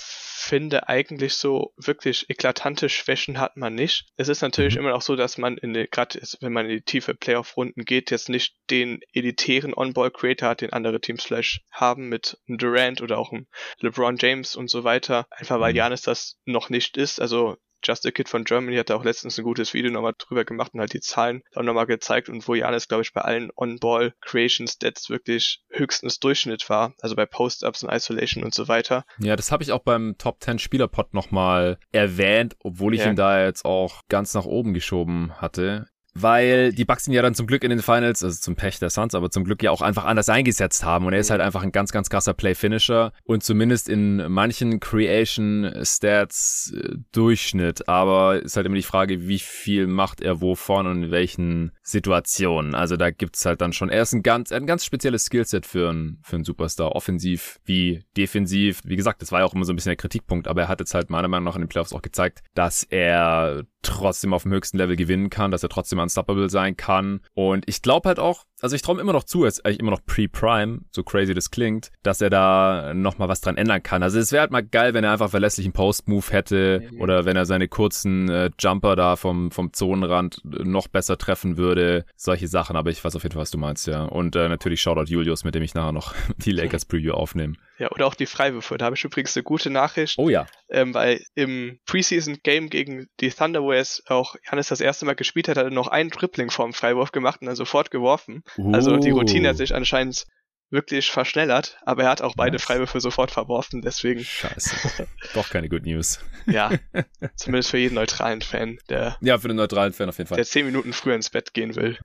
finde eigentlich so wirklich eklatante Schwächen hat man nicht. Es ist natürlich mhm. immer noch so, dass man in gerade wenn man in die tiefe Playoff-Runden geht, jetzt nicht den elitären On-Ball-Creator hat, den andere Teams vielleicht haben mit einem Durant oder auch einem LeBron James und so weiter. Einfach weil Janis mhm. das noch nicht ist. Also Just a Kid von Germany hat da auch letztens ein gutes Video nochmal drüber gemacht und halt die Zahlen auch nochmal gezeigt und wo Janis, glaube ich, bei allen On-Ball Creation Stats wirklich höchstens Durchschnitt war, also bei Post-Ups und Isolation und so weiter. Ja, das habe ich auch beim Top 10 Spieler-Pod nochmal erwähnt, obwohl ich ja. ihn da jetzt auch ganz nach oben geschoben hatte weil die Bucks ihn ja dann zum Glück in den Finals, also zum Pech der Suns, aber zum Glück ja auch einfach anders eingesetzt haben. Und er ist halt einfach ein ganz, ganz krasser Play-Finisher und zumindest in manchen Creation-Stats äh, Durchschnitt. Aber ist halt immer die Frage, wie viel macht er wovon und in welchen Situationen. Also da gibt's halt dann schon, er ist ein ganz, ein ganz spezielles Skillset für einen, für einen Superstar, offensiv wie defensiv. Wie gesagt, das war ja auch immer so ein bisschen der Kritikpunkt, aber er hat jetzt halt meiner Meinung nach in den Playoffs auch gezeigt, dass er trotzdem auf dem höchsten Level gewinnen kann, dass er trotzdem unstoppable sein kann. Und ich glaube halt auch, also ich traue immer noch zu, er ist eigentlich immer noch pre-prime, so crazy das klingt, dass er da nochmal was dran ändern kann. Also es wäre halt mal geil, wenn er einfach verlässlichen Post-Move hätte oder wenn er seine kurzen äh, Jumper da vom, vom Zonenrand noch besser treffen würde. Solche Sachen, aber ich weiß auf jeden Fall, was du meinst, ja. Und äh, natürlich Shoutout Julius, mit dem ich nachher noch [LAUGHS] die Lakers-Preview aufnehme. Ja, oder auch die Freiwürfe. Da habe ich übrigens eine gute Nachricht. Oh ja. Ähm, weil im Preseason-Game gegen die Thunder, wo er es auch Hannes das erste Mal gespielt hat, hat er noch einen Dribbling vorm Freiwurf gemacht und dann sofort geworfen. Uh. Also die Routine hat sich anscheinend wirklich verschnellert, aber er hat auch beide nice. Freiwürfe sofort verworfen, deswegen. Scheiße. Doch keine Good News. ja. [LAUGHS] Zumindest für jeden neutralen Fan, der. Ja, für den neutralen Fan auf jeden Fall. Der zehn Minuten früher ins Bett gehen will.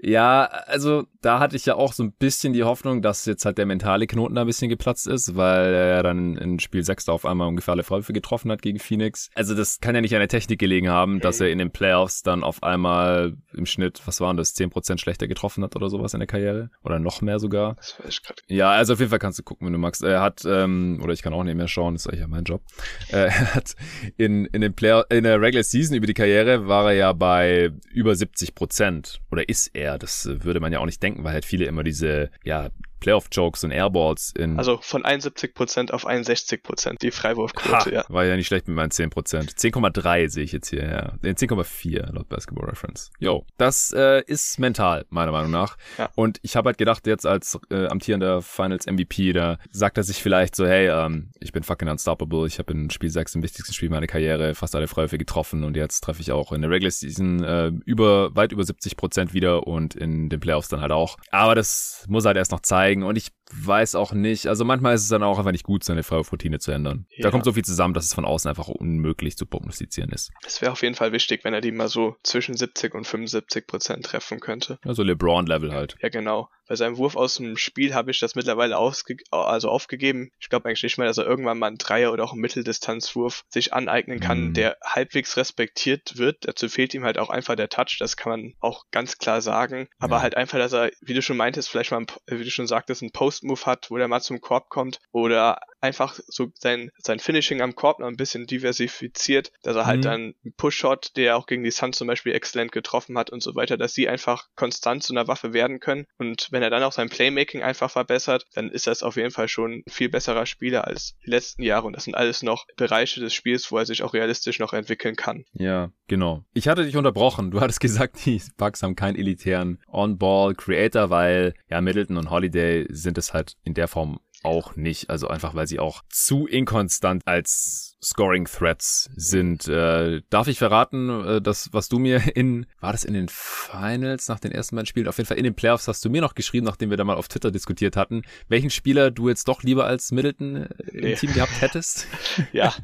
Ja, also da hatte ich ja auch so ein bisschen die Hoffnung, dass jetzt halt der mentale Knoten da ein bisschen geplatzt ist, weil er dann in Spiel 6 da auf einmal ungefähr alle Freiwürfe getroffen hat gegen Phoenix. Also das kann ja nicht an der Technik gelegen haben, dass er in den Playoffs dann auf einmal im Schnitt, was waren das, 10% schlechter getroffen hat oder sowas in der Karriere? Oder noch mehr sogar. Das weiß ich grad. Ja, also auf jeden Fall kannst du gucken, wenn du magst. Er hat, ähm, oder ich kann auch nicht mehr schauen, das ist eigentlich ja mein Job. Äh, er hat in, in den Player, in der Regular Season über die Karriere war er ja bei über 70 Prozent. Oder ist er? Das würde man ja auch nicht denken, weil halt viele immer diese, ja, Playoff-Jokes und Airballs in. Also von 71% auf 61% die Freiwurfquote, ja. War ja nicht schlecht mit meinen 10%. 10,3 sehe ich jetzt hier, ja. 10,4 laut Basketball Reference. Jo, das äh, ist mental, meiner Meinung nach. Ja. Und ich habe halt gedacht, jetzt als äh, amtierender Finals MVP, da sagt er sich vielleicht so, hey, ähm, ich bin fucking unstoppable, ich habe in Spiel 6 im wichtigsten Spiel meiner Karriere fast alle Freiwürfe getroffen und jetzt treffe ich auch in der Regular Season äh, über, weit über 70% wieder und in den Playoffs dann halt auch. Aber das muss halt erst noch zeigen zeigen und ich weiß auch nicht, also manchmal ist es dann auch einfach nicht gut, seine Freiwurfroutine zu ändern. Ja. Da kommt so viel zusammen, dass es von außen einfach unmöglich zu prognostizieren ist. Es wäre auf jeden Fall wichtig, wenn er die mal so zwischen 70 und 75 Prozent treffen könnte. Also LeBron-Level halt. Ja, genau. Bei seinem Wurf aus dem Spiel habe ich das mittlerweile ausge also aufgegeben. Ich glaube eigentlich nicht mehr, dass er irgendwann mal einen Dreier oder auch einen Mitteldistanzwurf sich aneignen kann, mm. der halbwegs respektiert wird. Dazu fehlt ihm halt auch einfach der Touch, das kann man auch ganz klar sagen. Aber ja. halt einfach, dass er, wie du schon meintest, vielleicht mal, wie du schon sagtest, einen Post-Move hat, wo der mal zum Korb kommt oder einfach so sein, sein Finishing am Korb noch ein bisschen diversifiziert, dass er halt mhm. dann einen Push-Shot, der auch gegen die Suns zum Beispiel exzellent getroffen hat und so weiter, dass sie einfach konstant zu einer Waffe werden können. Und wenn er dann auch sein Playmaking einfach verbessert, dann ist das auf jeden Fall schon ein viel besserer Spieler als die letzten Jahre. Und das sind alles noch Bereiche des Spiels, wo er sich auch realistisch noch entwickeln kann. Ja, genau. Ich hatte dich unterbrochen. Du [LAUGHS] hattest gesagt, die Bucks haben keinen elitären On-Ball-Creator, weil ja Middleton und Holiday sind es halt in der Form auch nicht. Also einfach, weil sie auch zu inkonstant als Scoring Threats sind. Äh, darf ich verraten, äh, das, was du mir in, war das in den Finals nach den ersten beiden Spielen? Auf jeden Fall in den Playoffs hast du mir noch geschrieben, nachdem wir da mal auf Twitter diskutiert hatten, welchen Spieler du jetzt doch lieber als Middleton äh, im nee. Team gehabt hättest. [LAUGHS] ja,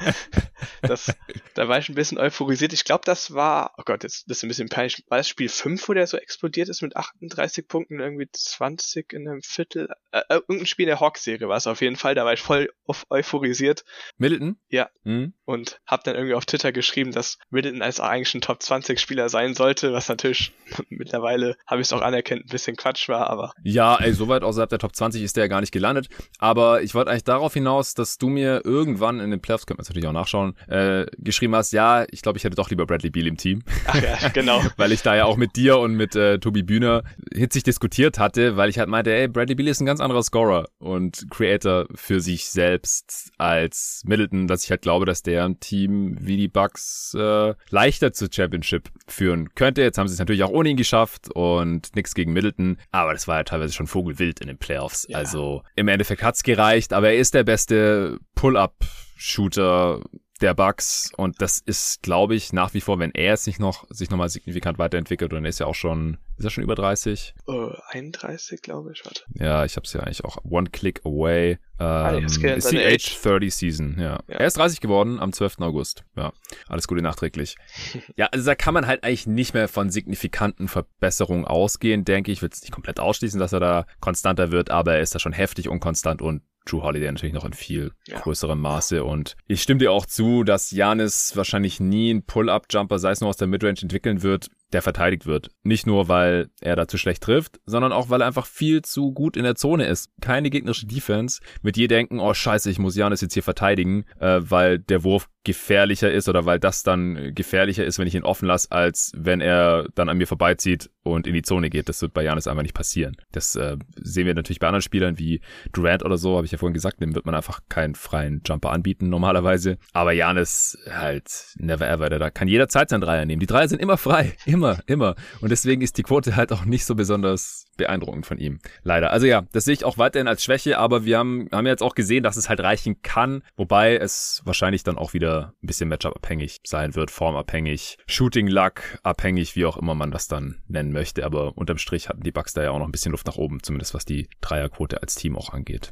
das, da war ich ein bisschen euphorisiert. Ich glaube, das war, oh Gott, jetzt das ist ein bisschen peinlich. War das Spiel 5, wo der so explodiert ist mit 38 Punkten, irgendwie 20 in einem Viertel? Äh, äh, irgendein Spiel der Hawks-Serie war es auf jeden Fall. Da war ich voll euphorisiert. Middleton? Ja. mhm. Und habe dann irgendwie auf Twitter geschrieben, dass Middleton als eigentlich ein Top 20 Spieler sein sollte, was natürlich [LAUGHS] mittlerweile, habe ich es auch anerkannt, ein bisschen Quatsch war, aber. Ja, ey, so weit außerhalb der Top 20 ist der ja gar nicht gelandet. Aber ich wollte eigentlich darauf hinaus, dass du mir irgendwann in den Playoffs, können wir natürlich auch nachschauen, äh, geschrieben hast, ja, ich glaube, ich hätte doch lieber Bradley Beal im Team. Ach ja, [LAUGHS] genau. weil ich da ja auch mit dir und mit äh, Tobi Bühner hitzig diskutiert hatte, weil ich halt meinte, ey, Bradley Beal ist ein ganz anderer Scorer und Creator für sich selbst als Middleton, dass ich halt glaube, dass der ein Team wie die Bucks äh, leichter zur Championship führen könnte. Jetzt haben sie es natürlich auch ohne ihn geschafft und nichts gegen Middleton, aber das war ja teilweise schon vogelwild in den Playoffs. Ja. Also im Endeffekt hat's gereicht, aber er ist der beste Pull-up-Shooter der Bugs und das ist, glaube ich, nach wie vor, wenn er es nicht noch sich nochmal signifikant weiterentwickelt und er ist ja auch schon, ist er schon über 30? Uh, 31, glaube ich, warte. Ja, ich habe es ja eigentlich auch one click away. Ähm, ah, ist die Age 30 Season, ja. ja. Er ist 30 geworden am 12. August. Ja, alles Gute nachträglich. [LAUGHS] ja, also da kann man halt eigentlich nicht mehr von signifikanten Verbesserungen ausgehen, denke ich. Ich will es nicht komplett ausschließen, dass er da konstanter wird, aber er ist da schon heftig unkonstant und Drew Holiday natürlich noch in viel ja. größerem Maße. Und ich stimme dir auch zu, dass Janis wahrscheinlich nie einen Pull-Up-Jumper, sei es nur aus der Midrange, entwickeln wird, der verteidigt wird. Nicht nur, weil er da zu schlecht trifft, sondern auch, weil er einfach viel zu gut in der Zone ist. Keine gegnerische Defense mit je denken, oh scheiße, ich muss Janis jetzt hier verteidigen, äh, weil der Wurf gefährlicher ist oder weil das dann gefährlicher ist, wenn ich ihn offen lasse, als wenn er dann an mir vorbeizieht und in die Zone geht. Das wird bei Janis einfach nicht passieren. Das äh, sehen wir natürlich bei anderen Spielern wie Durant oder so, habe ich ja vorhin gesagt, dem wird man einfach keinen freien Jumper anbieten normalerweise. Aber Janis halt never ever, der da kann jederzeit seinen Dreier nehmen. Die Dreier sind immer frei, Immer, immer. Und deswegen ist die Quote halt auch nicht so besonders beeindruckend von ihm. Leider. Also ja, das sehe ich auch weiterhin als Schwäche, aber wir haben, haben jetzt auch gesehen, dass es halt reichen kann, wobei es wahrscheinlich dann auch wieder ein bisschen Matchup-abhängig sein wird, formabhängig, Shooting-Luck abhängig, wie auch immer man das dann nennen möchte. Aber unterm Strich hatten die Bucks da ja auch noch ein bisschen Luft nach oben, zumindest was die Dreierquote als Team auch angeht.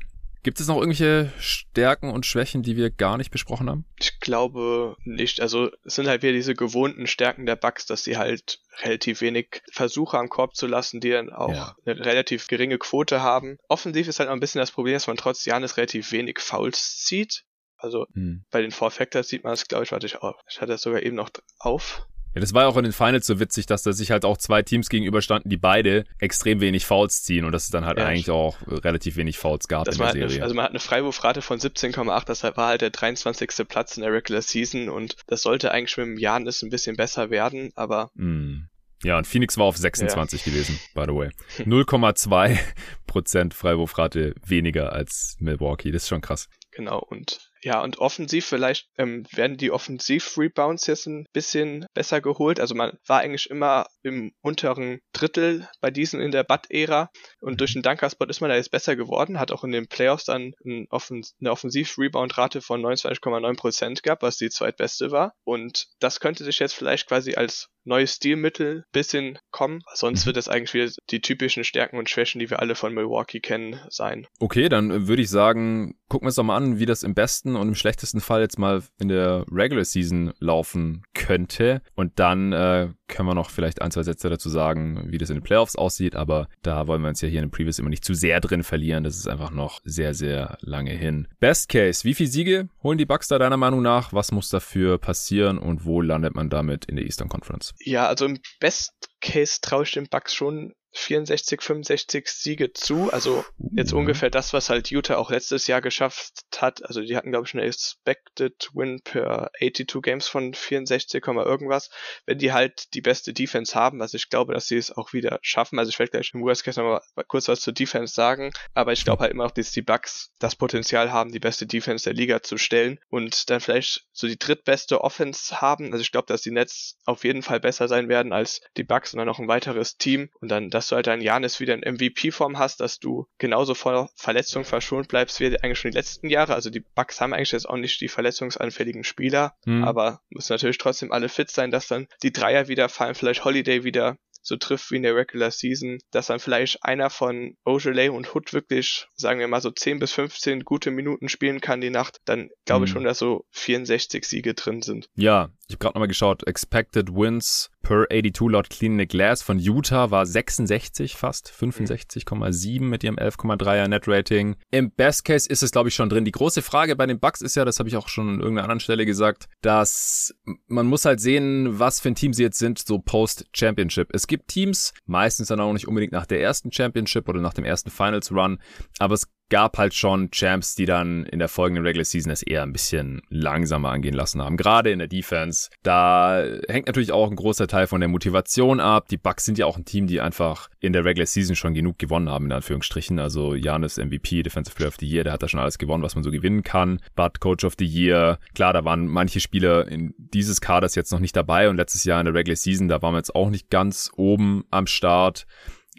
Gibt es noch irgendwelche Stärken und Schwächen, die wir gar nicht besprochen haben? Ich glaube nicht. Also es sind halt wieder diese gewohnten Stärken der Bugs, dass sie halt relativ wenig Versuche am Korb zu lassen, die dann auch ja. eine relativ geringe Quote haben. Offensiv ist halt noch ein bisschen das Problem, dass man trotz Janis relativ wenig Fouls zieht. Also hm. bei den Four Factors sieht man das, glaube ich, warte ich auch. Ich hatte das sogar eben noch auf. Ja, das war ja auch in den Finals so witzig, dass da sich halt auch zwei Teams gegenüberstanden, die beide extrem wenig Fouls ziehen und dass es dann halt ja. eigentlich auch relativ wenig Fouls gab das in der Serie. Eine, also man hat eine Freiwurfrate von 17,8, das war halt der 23. Platz in der Regular Season und das sollte eigentlich mit dem Janis ein bisschen besser werden, aber mm. Ja, und Phoenix war auf 26 ja. gewesen, by the way. [LAUGHS] 0,2 Prozent Freiwurfrate weniger als Milwaukee. Das ist schon krass. Genau, und ja, und offensiv vielleicht ähm, werden die Offensiv-Rebounds jetzt ein bisschen besser geholt. Also man war eigentlich immer im unteren Drittel bei diesen in der Bud-Ära und durch den Dunkerspot ist man da jetzt besser geworden, hat auch in den Playoffs dann ein Offens eine Offensiv-Rebound-Rate von 29,9% gehabt, was die zweitbeste war. Und das könnte sich jetzt vielleicht quasi als neues Stilmittel bisschen kommen. Sonst wird es eigentlich wieder die typischen Stärken und Schwächen, die wir alle von Milwaukee kennen, sein. Okay, dann würde ich sagen, gucken wir uns doch mal an, wie das im besten und im schlechtesten Fall jetzt mal in der Regular Season laufen könnte. Und dann äh, können wir noch vielleicht ein, zwei Sätze dazu sagen, wie das in den Playoffs aussieht. Aber da wollen wir uns ja hier in den Previews immer nicht zu sehr drin verlieren. Das ist einfach noch sehr, sehr lange hin. Best Case, wie viele Siege holen die Bucks da deiner Meinung nach? Was muss dafür passieren und wo landet man damit in der Eastern Conference? Ja, also im Best Case traue ich den Bucks schon 64, 65 Siege zu. Also jetzt mhm. ungefähr das, was halt Utah auch letztes Jahr geschafft hat. Also die hatten, glaube ich, eine Expected Win per 82 Games von 64, irgendwas. Wenn die halt die beste Defense haben, also ich glaube, dass sie es auch wieder schaffen. Also ich werde gleich im Worst Case nochmal kurz was zur Defense sagen. Aber ich glaube halt immer noch, dass die Bucks das Potenzial haben, die beste Defense der Liga zu stellen und dann vielleicht so die drittbeste Offense haben. Also ich glaube, dass die Nets auf jeden Fall besser sein werden als die Bucks und dann noch ein weiteres Team und dann dass du halt deinen Janis wieder in MVP-Form hast, dass du genauso vor Verletzungen verschont bleibst wie eigentlich schon die letzten Jahre. Also die Bucks haben eigentlich jetzt auch nicht die verletzungsanfälligen Spieler, mhm. aber müssen natürlich trotzdem alle fit sein, dass dann die Dreier wieder fallen, vielleicht Holiday wieder so trifft wie in der Regular Season, dass dann vielleicht einer von Beaujolais und Hood wirklich, sagen wir mal so 10 bis 15 gute Minuten spielen kann die Nacht, dann glaube ich mhm. schon, dass so 64 Siege drin sind. Ja, ich habe gerade nochmal geschaut, Expected Wins per 82 laut Clean the Glass von Utah war 66 fast, 65,7 mit ihrem 11,3er Net Rating. Im Best Case ist es glaube ich schon drin. Die große Frage bei den Bucks ist ja, das habe ich auch schon an irgendeiner anderen Stelle gesagt, dass man muss halt sehen, was für ein Team sie jetzt sind, so Post-Championship. Es gibt Teams, meistens dann auch nicht unbedingt nach der ersten Championship oder nach dem ersten Finals Run, aber es gab halt schon Champs, die dann in der folgenden Regular Season es eher ein bisschen langsamer angehen lassen haben. Gerade in der Defense. Da hängt natürlich auch ein großer Teil von der Motivation ab. Die Bucks sind ja auch ein Team, die einfach in der Regular Season schon genug gewonnen haben, in Anführungsstrichen. Also Janis MVP, Defensive Player of the Year, der hat da schon alles gewonnen, was man so gewinnen kann. Bud Coach of the Year. Klar, da waren manche Spieler in dieses Kaders jetzt noch nicht dabei und letztes Jahr in der Regular Season, da waren wir jetzt auch nicht ganz oben am Start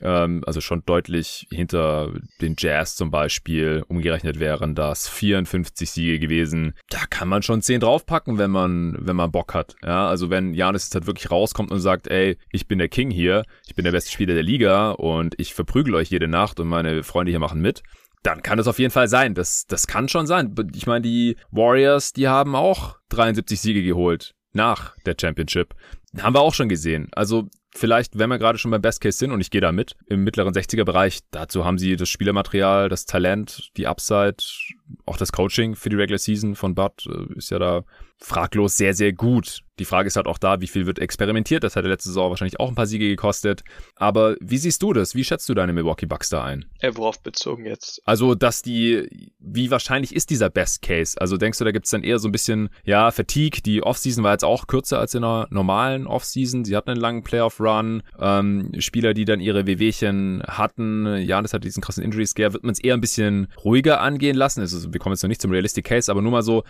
ähm, also schon deutlich hinter den Jazz zum Beispiel. Umgerechnet wären das 54 Siege gewesen. Da kann man schon 10 draufpacken, wenn man, wenn man Bock hat. Ja, also wenn Janis jetzt halt wirklich rauskommt und sagt, ey, ich bin der King hier, ich bin der beste Spieler der Liga und ich verprügel euch jede Nacht und meine Freunde hier machen mit, dann kann das auf jeden Fall sein. Das, das kann schon sein. Ich meine, die Warriors, die haben auch 73 Siege geholt nach der Championship. Haben wir auch schon gesehen. Also vielleicht, wenn wir gerade schon beim Best Case sind und ich gehe da mit, im mittleren 60er Bereich, dazu haben sie das Spielermaterial, das Talent, die Upside, auch das Coaching für die Regular Season von Bud äh, ist ja da fraglos sehr, sehr gut. Die Frage ist halt auch da, wie viel wird experimentiert. Das hat der letzte Saison wahrscheinlich auch ein paar Siege gekostet. Aber wie siehst du das? Wie schätzt du deine Milwaukee Bucks da ein? Äh, worauf bezogen jetzt? Also, dass die, wie wahrscheinlich ist dieser Best Case? Also denkst du, da gibt's dann eher so ein bisschen, ja, Fatigue. Die Offseason war jetzt auch kürzer als in einer normalen Offseason. Sie hatten einen langen Playoff-Run. Ähm, Spieler, die dann ihre WWchen hatten. Ja, das hat diesen krassen Injury-Scare. Wird man es eher ein bisschen ruhiger angehen lassen? Also, wir kommen jetzt noch nicht zum Realistic Case, aber nur mal so,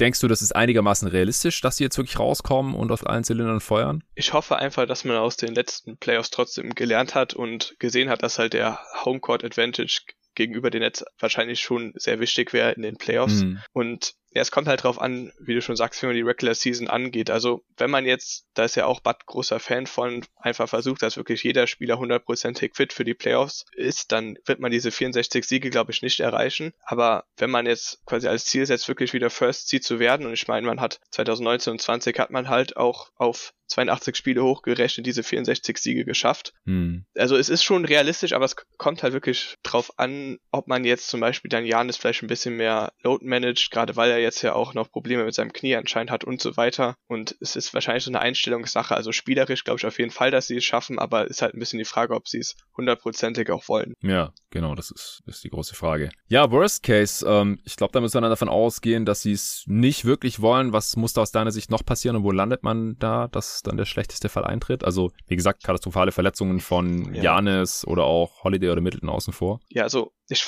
Denkst du, das ist einigermaßen realistisch, dass sie jetzt wirklich rauskommen und auf allen Zylindern feuern? Ich hoffe einfach, dass man aus den letzten Playoffs trotzdem gelernt hat und gesehen hat, dass halt der Homecourt Advantage gegenüber den Nets wahrscheinlich schon sehr wichtig wäre in den Playoffs. Mhm. Und ja, es kommt halt drauf an, wie du schon sagst, wie man die Regular Season angeht. Also, wenn man jetzt, da ist ja auch Bud großer Fan von, einfach versucht, dass wirklich jeder Spieler hundertprozentig fit für die Playoffs ist, dann wird man diese 64 Siege, glaube ich, nicht erreichen. Aber wenn man jetzt quasi als Ziel setzt, wirklich wieder First Seed zu werden, und ich meine, man hat 2019 und 20 hat man halt auch auf 82 Spiele hochgerechnet diese 64 Siege geschafft. Hm. Also es ist schon realistisch, aber es kommt halt wirklich drauf an, ob man jetzt zum Beispiel dann Janis vielleicht ein bisschen mehr Load managt, gerade weil er jetzt ja auch noch Probleme mit seinem Knie anscheinend hat und so weiter. Und es ist wahrscheinlich so eine Einstellungssache. Also spielerisch glaube ich auf jeden Fall, dass sie es schaffen, aber ist halt ein bisschen die Frage, ob sie es hundertprozentig auch wollen. Ja, genau, das ist, das ist die große Frage. Ja, Worst Case, ähm, ich glaube, da müssen wir dann davon ausgehen, dass sie es nicht wirklich wollen. Was muss da aus deiner Sicht noch passieren und wo landet man da, dass dann der schlechteste Fall eintritt? Also, wie gesagt, katastrophale Verletzungen von ja. Janis oder auch Holiday oder Middleton außen vor. Ja, also ich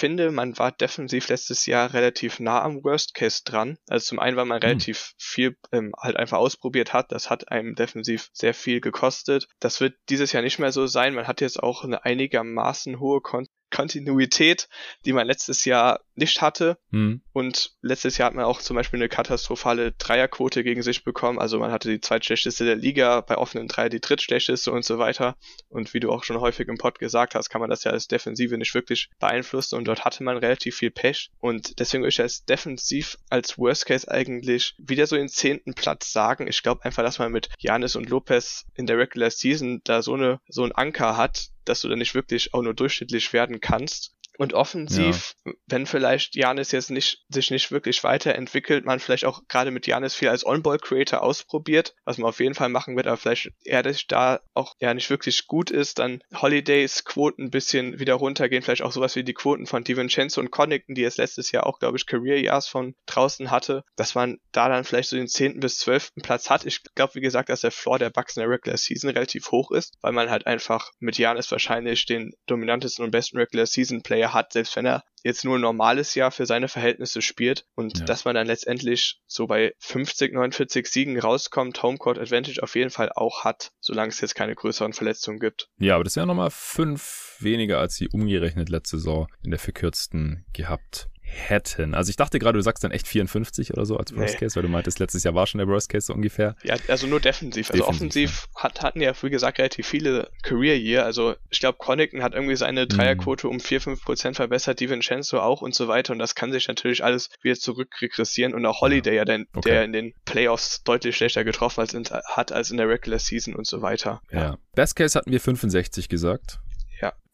finde, man war defensiv letztes Jahr relativ nah am Worst Case dran. Also zum einen, weil man hm. relativ viel ähm, halt einfach ausprobiert hat. Das hat einem defensiv sehr viel gekostet. Das wird dieses Jahr nicht mehr so sein. Man hat jetzt auch eine einigermaßen hohe Kon Kontinuität, die man letztes Jahr nicht hatte. Mhm. Und letztes Jahr hat man auch zum Beispiel eine katastrophale Dreierquote gegen sich bekommen. Also man hatte die zweitschlechteste der Liga, bei offenen Dreier die drittschlechteste und so weiter. Und wie du auch schon häufig im Pod gesagt hast, kann man das ja als Defensive nicht wirklich beeinflussen. Und dort hatte man relativ viel Pech. Und deswegen würde ich als defensiv als Worst Case eigentlich wieder so den zehnten Platz sagen. Ich glaube einfach, dass man mit Janis und Lopez in der Regular Season da so eine so ein Anker hat, dass du dann nicht wirklich auch nur durchschnittlich werden kannst. Und offensiv, ja. wenn vielleicht Janis jetzt nicht, sich nicht wirklich weiterentwickelt, man vielleicht auch gerade mit Janis viel als On-Ball-Creator ausprobiert, was man auf jeden Fall machen wird, aber vielleicht er das da auch ja nicht wirklich gut ist, dann Holidays Quoten ein bisschen wieder runtergehen, vielleicht auch sowas wie die Quoten von DiVincenzo und Connington, die es letztes Jahr auch, glaube ich, Career Yards von draußen hatte, dass man da dann vielleicht so den zehnten bis zwölften Platz hat. Ich glaube, wie gesagt, dass der Floor der Bucks in der Regular Season relativ hoch ist, weil man halt einfach mit Janis wahrscheinlich den dominantesten und besten Regular Season Player hat, selbst wenn er jetzt nur ein normales Jahr für seine Verhältnisse spielt und ja. dass man dann letztendlich so bei 50, 49 Siegen rauskommt, Homecourt Advantage auf jeden Fall auch hat, solange es jetzt keine größeren Verletzungen gibt. Ja, aber das ja nochmal fünf weniger als sie umgerechnet letzte Saison in der verkürzten gehabt hätten. Also ich dachte gerade, du sagst dann echt 54 oder so als Worst nee. Case, weil du meintest, letztes Jahr war schon der Worst Case so ungefähr. Ja, also nur defensiv. Also defensiv, offensiv ja. hat, hatten ja, wie gesagt, relativ viele Career Year. Also ich glaube, Connaughton hat irgendwie seine Dreierquote mhm. um 4-5 Prozent verbessert, DiVincenzo auch und so weiter. Und das kann sich natürlich alles wieder zurückregressieren. Und auch Holiday, ja, der, okay. der in den Playoffs deutlich schlechter getroffen hat als in der Regular Season und so weiter. Ja. ja. Best Case hatten wir 65 gesagt.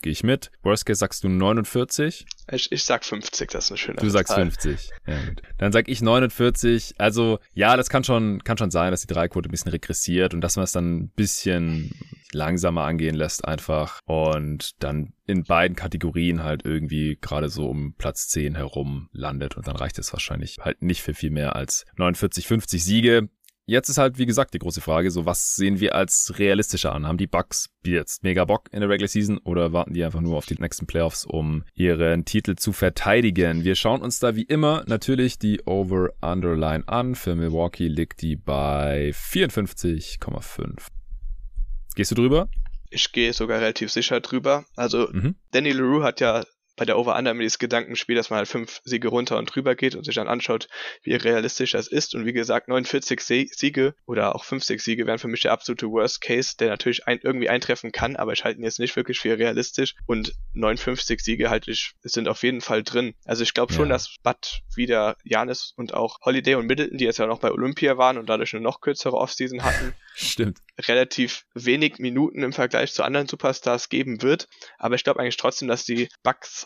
Gehe ich mit. Worst Case sagst du 49. Ich, ich sag 50, das ist eine schöne Du sagst Zahl. 50. Ja, gut. Dann sag ich 49. Also, ja, das kann schon, kann schon sein, dass die Dreiquote ein bisschen regressiert und dass man es dann ein bisschen langsamer angehen lässt einfach und dann in beiden Kategorien halt irgendwie gerade so um Platz 10 herum landet und dann reicht es wahrscheinlich halt nicht für viel mehr als 49, 50 Siege. Jetzt ist halt, wie gesagt, die große Frage, so was sehen wir als realistischer an? Haben die Bucks jetzt mega Bock in der Regular Season oder warten die einfach nur auf die nächsten Playoffs, um ihren Titel zu verteidigen? Wir schauen uns da wie immer natürlich die Over-Underline an. Für Milwaukee liegt die bei 54,5. Gehst du drüber? Ich gehe sogar relativ sicher drüber. Also mhm. Danny LaRue hat ja bei der Over-Under immer dieses Gedankenspiel, dass man halt fünf Siege runter und drüber geht und sich dann anschaut, wie realistisch das ist. Und wie gesagt, 49 Siege oder auch 50 Siege wären für mich der absolute Worst Case, der natürlich ein, irgendwie eintreffen kann, aber ich halte ihn jetzt nicht wirklich für realistisch. Und 59 Siege halte ich, sind auf jeden Fall drin. Also ich glaube schon, ja. dass Bud wieder Janis und auch Holiday und Middleton, die jetzt ja noch bei Olympia waren und dadurch eine noch kürzere Offseason hatten, [LAUGHS] Stimmt. relativ wenig Minuten im Vergleich zu anderen Superstars geben wird. Aber ich glaube eigentlich trotzdem, dass die Bucks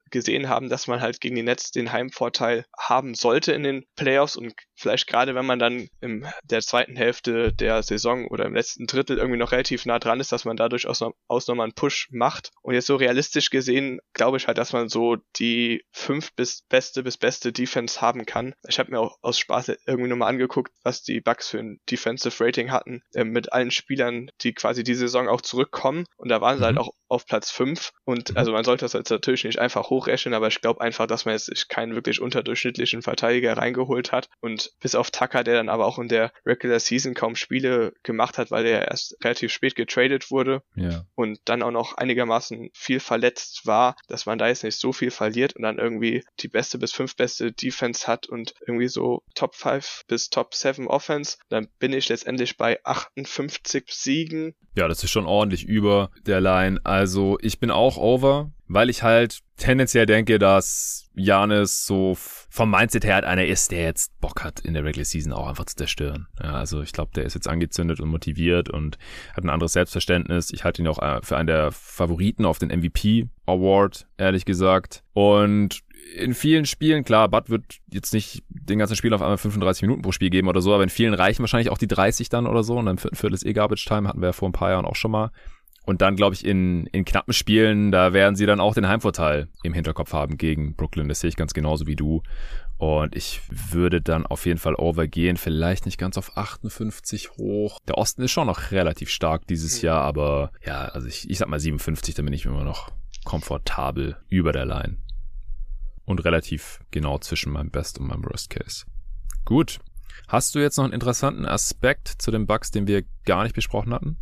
gesehen haben, dass man halt gegen die Nets den Heimvorteil haben sollte in den Playoffs und vielleicht gerade wenn man dann in der zweiten Hälfte der Saison oder im letzten Drittel irgendwie noch relativ nah dran ist, dass man dadurch aus, aus nochmal einen Push macht. Und jetzt so realistisch gesehen glaube ich halt, dass man so die fünf bis beste bis beste Defense haben kann. Ich habe mir auch aus Spaß irgendwie nochmal angeguckt, was die Bucks für ein Defensive Rating hatten äh, mit allen Spielern, die quasi die Saison auch zurückkommen. Und da waren sie halt mhm. halt auch auf Platz 5. Und also man sollte das jetzt natürlich nicht einfach hochrechnen, aber ich glaube einfach, dass man jetzt keinen wirklich unterdurchschnittlichen Verteidiger reingeholt hat. Und bis auf Tucker, der dann aber auch in der Regular Season kaum Spiele gemacht hat, weil er erst relativ spät getradet wurde ja. und dann auch noch einigermaßen viel verletzt war, dass man da jetzt nicht so viel verliert und dann irgendwie die beste bis fünf beste Defense hat und irgendwie so Top 5 bis Top 7 Offense, dann bin ich letztendlich bei 58 Siegen. Ja, das ist schon ordentlich über der Line. Also ich bin auch over, weil ich halt tendenziell denke, dass Janis so vom Mindset her halt einer ist, der jetzt Bock hat, in der Regular Season auch einfach zu zerstören. Ja, also ich glaube, der ist jetzt angezündet und motiviert und hat ein anderes Selbstverständnis. Ich halte ihn auch äh, für einen der Favoriten auf den MVP Award, ehrlich gesagt. Und in vielen Spielen, klar, Bud wird jetzt nicht den ganzen Spiel auf einmal 35 Minuten pro Spiel geben oder so, aber in vielen reichen wahrscheinlich auch die 30 dann oder so. Und dann vierten Viertel ist eh Garbage Time, hatten wir ja vor ein paar Jahren auch schon mal. Und dann, glaube ich, in, in knappen Spielen, da werden sie dann auch den Heimvorteil im Hinterkopf haben gegen Brooklyn. Das sehe ich ganz genauso wie du. Und ich würde dann auf jeden Fall overgehen, vielleicht nicht ganz auf 58 hoch. Der Osten ist schon noch relativ stark dieses mhm. Jahr, aber ja, also ich, ich sag mal 57, dann bin ich immer noch komfortabel über der Line. Und relativ genau zwischen meinem Best und meinem Worst Case. Gut. Hast du jetzt noch einen interessanten Aspekt zu den Bugs, den wir gar nicht besprochen hatten?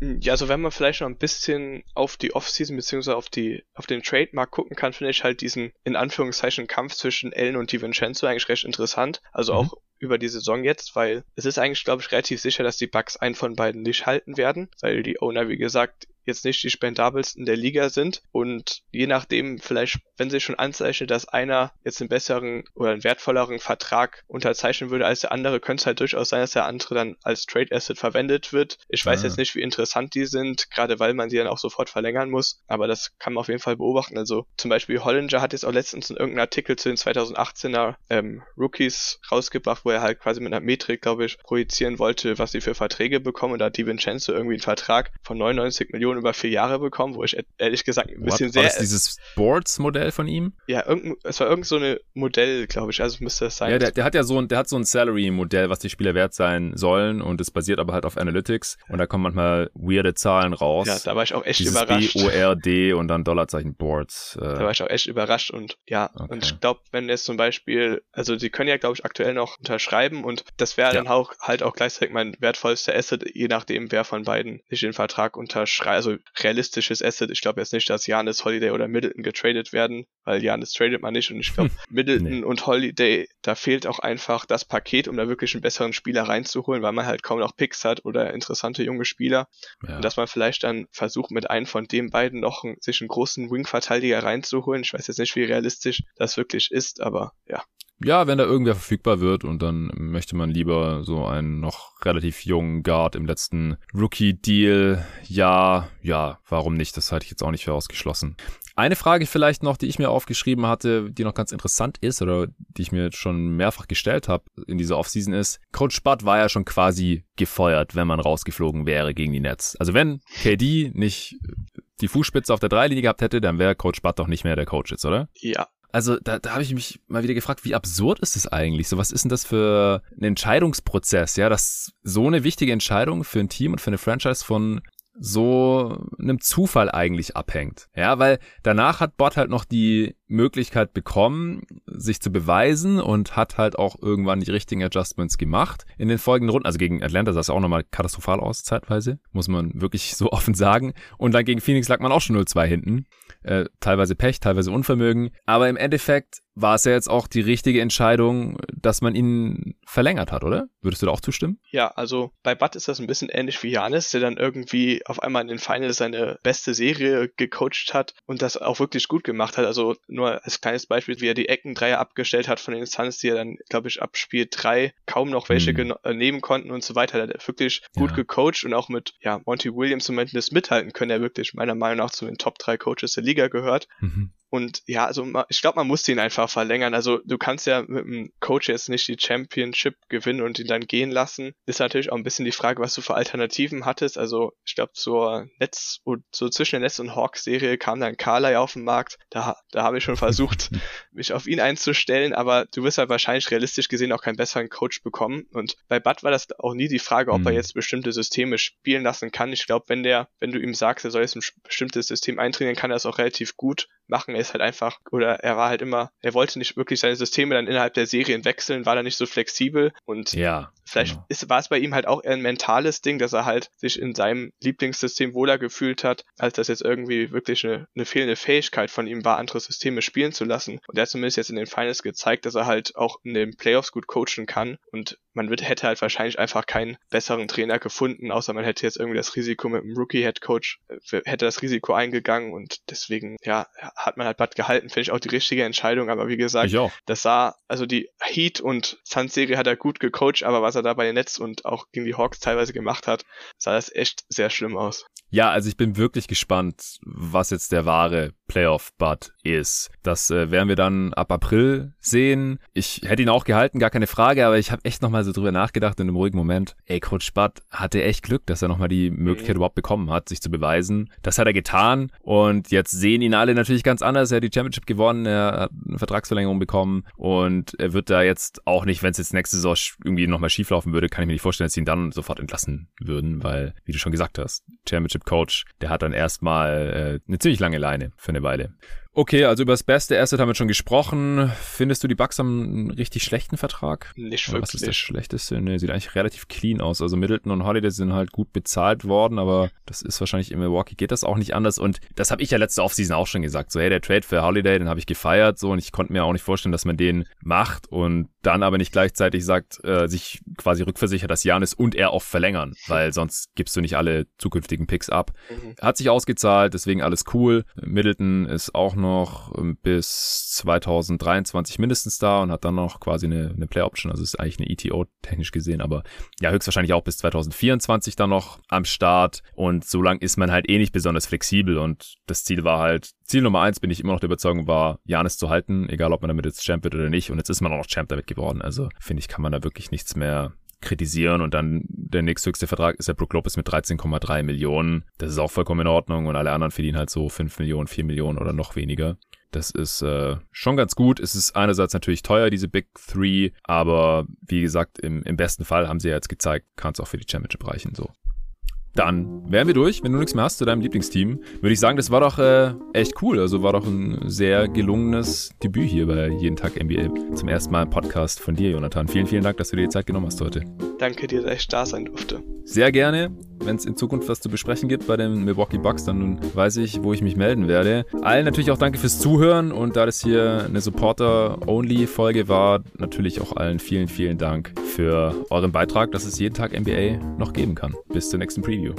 Hm, ja, also wenn man vielleicht noch ein bisschen auf die Offseason beziehungsweise auf die auf den Trademark gucken kann, finde ich halt diesen in Anführungszeichen Kampf zwischen Ellen und DiVincenzo eigentlich recht interessant. Also mhm. auch über die Saison jetzt, weil es ist eigentlich, glaube ich, relativ sicher, dass die Bucks einen von beiden nicht halten werden, weil die Owner, wie gesagt, jetzt nicht die spendabelsten der Liga sind und je nachdem vielleicht, wenn sie schon anzeichnet, dass einer jetzt einen besseren oder einen wertvolleren Vertrag unterzeichnen würde als der andere, könnte es halt durchaus sein, dass der andere dann als Trade Asset verwendet wird. Ich weiß ah. jetzt nicht, wie interessant die sind, gerade weil man sie dann auch sofort verlängern muss, aber das kann man auf jeden Fall beobachten. Also zum Beispiel Hollinger hat jetzt auch letztens in irgendeinem Artikel zu den 2018er ähm, Rookies rausgebracht, wo er halt quasi mit einer Metrik, glaube ich, projizieren wollte, was sie für Verträge bekommen und da hat Di Vincenzo irgendwie einen Vertrag von 99 Millionen über vier Jahre bekommen, wo ich ehrlich gesagt ein bisschen What, sehr. War das dieses Sports-Modell von ihm? Ja, irgend, es war irgend so eine Modell, glaube ich, also müsste das sein. Ja, der, der hat ja so ein, der hat so ein Salary-Modell, was die Spieler wert sein sollen und es basiert aber halt auf Analytics und da kommen manchmal weirde Zahlen raus. Ja, da war ich auch echt dieses überrascht. B-O-R-D und dann Dollarzeichen Boards. Äh. Da war ich auch echt überrascht und ja, okay. und ich glaube, wenn jetzt zum Beispiel, also sie können ja, glaube ich, aktuell noch unterschreiben und das wäre ja. dann auch halt auch gleichzeitig mein wertvollster Asset, je nachdem, wer von beiden sich den Vertrag unterschreibt. Also realistisches Asset. Ich glaube jetzt nicht, dass Janis, Holiday oder Middleton getradet werden, weil Janis tradet man nicht und ich glaube, [LAUGHS] Middleton nee. und Holiday, da fehlt auch einfach das Paket, um da wirklich einen besseren Spieler reinzuholen, weil man halt kaum noch Picks hat oder interessante junge Spieler. Ja. Und dass man vielleicht dann versucht, mit einem von den beiden noch einen, sich einen großen Wing-Verteidiger reinzuholen. Ich weiß jetzt nicht, wie realistisch das wirklich ist, aber ja. Ja, wenn da irgendwer verfügbar wird und dann möchte man lieber so einen noch relativ jungen Guard im letzten Rookie-Deal. Ja, ja, warum nicht? Das halte ich jetzt auch nicht für ausgeschlossen. Eine Frage vielleicht noch, die ich mir aufgeschrieben hatte, die noch ganz interessant ist oder die ich mir schon mehrfach gestellt habe in dieser Offseason ist, Coach Bud war ja schon quasi gefeuert, wenn man rausgeflogen wäre gegen die Nets. Also wenn KD nicht die Fußspitze auf der Dreilinie gehabt hätte, dann wäre Coach Bud doch nicht mehr der Coach jetzt, oder? Ja, also da, da habe ich mich mal wieder gefragt, wie absurd ist das eigentlich? So, was ist denn das für ein Entscheidungsprozess, ja, dass so eine wichtige Entscheidung für ein Team und für eine Franchise von so einem Zufall eigentlich abhängt. Ja, weil danach hat Bot halt noch die Möglichkeit bekommen, sich zu beweisen und hat halt auch irgendwann die richtigen Adjustments gemacht. In den folgenden Runden, also gegen Atlanta sah es auch nochmal katastrophal aus, zeitweise, muss man wirklich so [LAUGHS] offen sagen. Und dann gegen Phoenix lag man auch schon 0-2 hinten. Äh, teilweise Pech, teilweise Unvermögen. Aber im Endeffekt war es ja jetzt auch die richtige Entscheidung, dass man ihn verlängert hat, oder? Würdest du da auch zustimmen? Ja, also bei Bud ist das ein bisschen ähnlich wie Janis, der dann irgendwie auf einmal in den Finals seine beste Serie gecoacht hat und das auch wirklich gut gemacht hat. Also nur als kleines Beispiel, wie er die Eckendreier abgestellt hat von den Suns, die er dann, glaube ich, ab Spiel 3 kaum noch welche mhm. Nehmen konnten und so weiter. Da hat er wirklich gut ja. gecoacht und auch mit ja, Monty Williams Moment das mithalten können, er wirklich meiner Meinung nach zu den Top 3 Coaches der Liga gehört. Mhm. Und ja, also ich glaube, man muss ihn einfach verlängern. Also du kannst ja mit dem Coach jetzt nicht die Championship gewinnen und ihn dann gehen lassen. Ist natürlich auch ein bisschen die Frage, was du für Alternativen hattest. Also ich glaube, zur Netz so zwischen der Netz und Hawks Serie kam dann Carly auf den Markt. Da, da habe ich schon versucht, [LAUGHS] mich auf ihn einzustellen, aber du wirst halt wahrscheinlich realistisch gesehen auch keinen besseren Coach bekommen. Und bei Bud war das auch nie die Frage, ob mhm. er jetzt bestimmte Systeme spielen lassen kann. Ich glaube, wenn der, wenn du ihm sagst, er soll jetzt ein bestimmtes System eintrainieren, kann er das auch relativ gut machen. Er ist halt einfach, oder er war halt immer, er wollte nicht wirklich seine Systeme dann innerhalb der Serien wechseln, war da nicht so flexibel und ja, vielleicht genau. ist, war es bei ihm halt auch eher ein mentales Ding, dass er halt sich in seinem Lieblingssystem wohler gefühlt hat, als das jetzt irgendwie wirklich eine, eine fehlende Fähigkeit von ihm war, andere Systeme spielen zu lassen. Und er hat zumindest jetzt in den Finals gezeigt, dass er halt auch in den Playoffs gut coachen kann und man wird, hätte halt wahrscheinlich einfach keinen besseren Trainer gefunden, außer man hätte jetzt irgendwie das Risiko mit einem Rookie-Head-Coach, äh, hätte das Risiko eingegangen und deswegen, ja, hat man halt Bad gehalten, finde ich auch die richtige Entscheidung, aber wie gesagt, das sah, also die Heat und Suns-Serie hat er gut gecoacht, aber was er da bei den Nets und auch gegen die Hawks teilweise gemacht hat, sah das echt sehr schlimm aus. Ja, also ich bin wirklich gespannt, was jetzt der wahre Playoff-Bud ist. Das äh, werden wir dann ab April sehen. Ich hätte ihn auch gehalten, gar keine Frage, aber ich habe echt nochmal so drüber nachgedacht in einem ruhigen Moment. Ey, Coach Bud hatte echt Glück, dass er nochmal die Möglichkeit mhm. überhaupt bekommen hat, sich zu beweisen. Das hat er getan und jetzt sehen ihn alle natürlich ganz anders. Er hat die Championship gewonnen, er hat eine Vertragsverlängerung bekommen und er wird da jetzt auch nicht, wenn es jetzt nächste Saison irgendwie nochmal schieflaufen würde, kann ich mir nicht vorstellen, dass sie ihn dann sofort entlassen würden, weil, wie du schon gesagt hast, Championship Championship Coach, der hat dann erstmal äh, eine ziemlich lange Leine für eine Weile. Okay, also über das beste Asset haben wir schon gesprochen. Findest du, die Bucks haben einen richtig schlechten Vertrag? Nicht wirklich. Was ist das Schlechteste? Nee, sieht eigentlich relativ clean aus. Also Middleton und Holiday sind halt gut bezahlt worden, aber das ist wahrscheinlich in Milwaukee geht das auch nicht anders. Und das habe ich ja letzte Offseason auch schon gesagt. So, hey, der Trade für Holiday, den habe ich gefeiert, so, und ich konnte mir auch nicht vorstellen, dass man den macht und dann aber nicht gleichzeitig sagt, äh, sich quasi rückversichert, dass Janis und er auch verlängern, weil [LAUGHS] sonst gibst du nicht alle zukünftigen Picks ab. Mhm. Hat sich ausgezahlt, deswegen alles cool. Middleton ist auch noch ähm, bis 2023 mindestens da und hat dann noch quasi eine, eine Play Option, also ist eigentlich eine ETO technisch gesehen, aber ja, höchstwahrscheinlich auch bis 2024 dann noch am Start. Und so lang ist man halt eh nicht besonders flexibel. Und das Ziel war halt, Ziel Nummer eins bin ich immer noch der Überzeugung war, Janis zu halten, egal ob man damit jetzt Champ wird oder nicht. Und jetzt ist man auch noch Champ damit geworden, also finde ich, kann man da wirklich nichts mehr kritisieren und dann der nächsthöchste Vertrag ist der Brook Lopez mit 13,3 Millionen. Das ist auch vollkommen in Ordnung und alle anderen verdienen halt so 5 Millionen, 4 Millionen oder noch weniger. Das ist äh, schon ganz gut. Es ist einerseits natürlich teuer, diese Big Three, aber wie gesagt, im, im besten Fall haben sie ja jetzt gezeigt, kann es auch für die Championship reichen. So. Dann wären wir durch. Wenn du nichts mehr hast zu deinem Lieblingsteam, würde ich sagen, das war doch äh, echt cool. Also war doch ein sehr gelungenes Debüt hier bei Jeden Tag NBA. Zum ersten Mal ein Podcast von dir, Jonathan. Vielen, vielen Dank, dass du dir die Zeit genommen hast heute. Danke dir, dass ich da sein durfte. sehr gerne. Wenn es in Zukunft was zu besprechen gibt bei den Milwaukee Bucks, dann weiß ich, wo ich mich melden werde. Allen natürlich auch danke fürs Zuhören und da das hier eine Supporter-Only-Folge war, natürlich auch allen vielen, vielen Dank für euren Beitrag, dass es jeden Tag NBA noch geben kann. Bis zur nächsten Preview.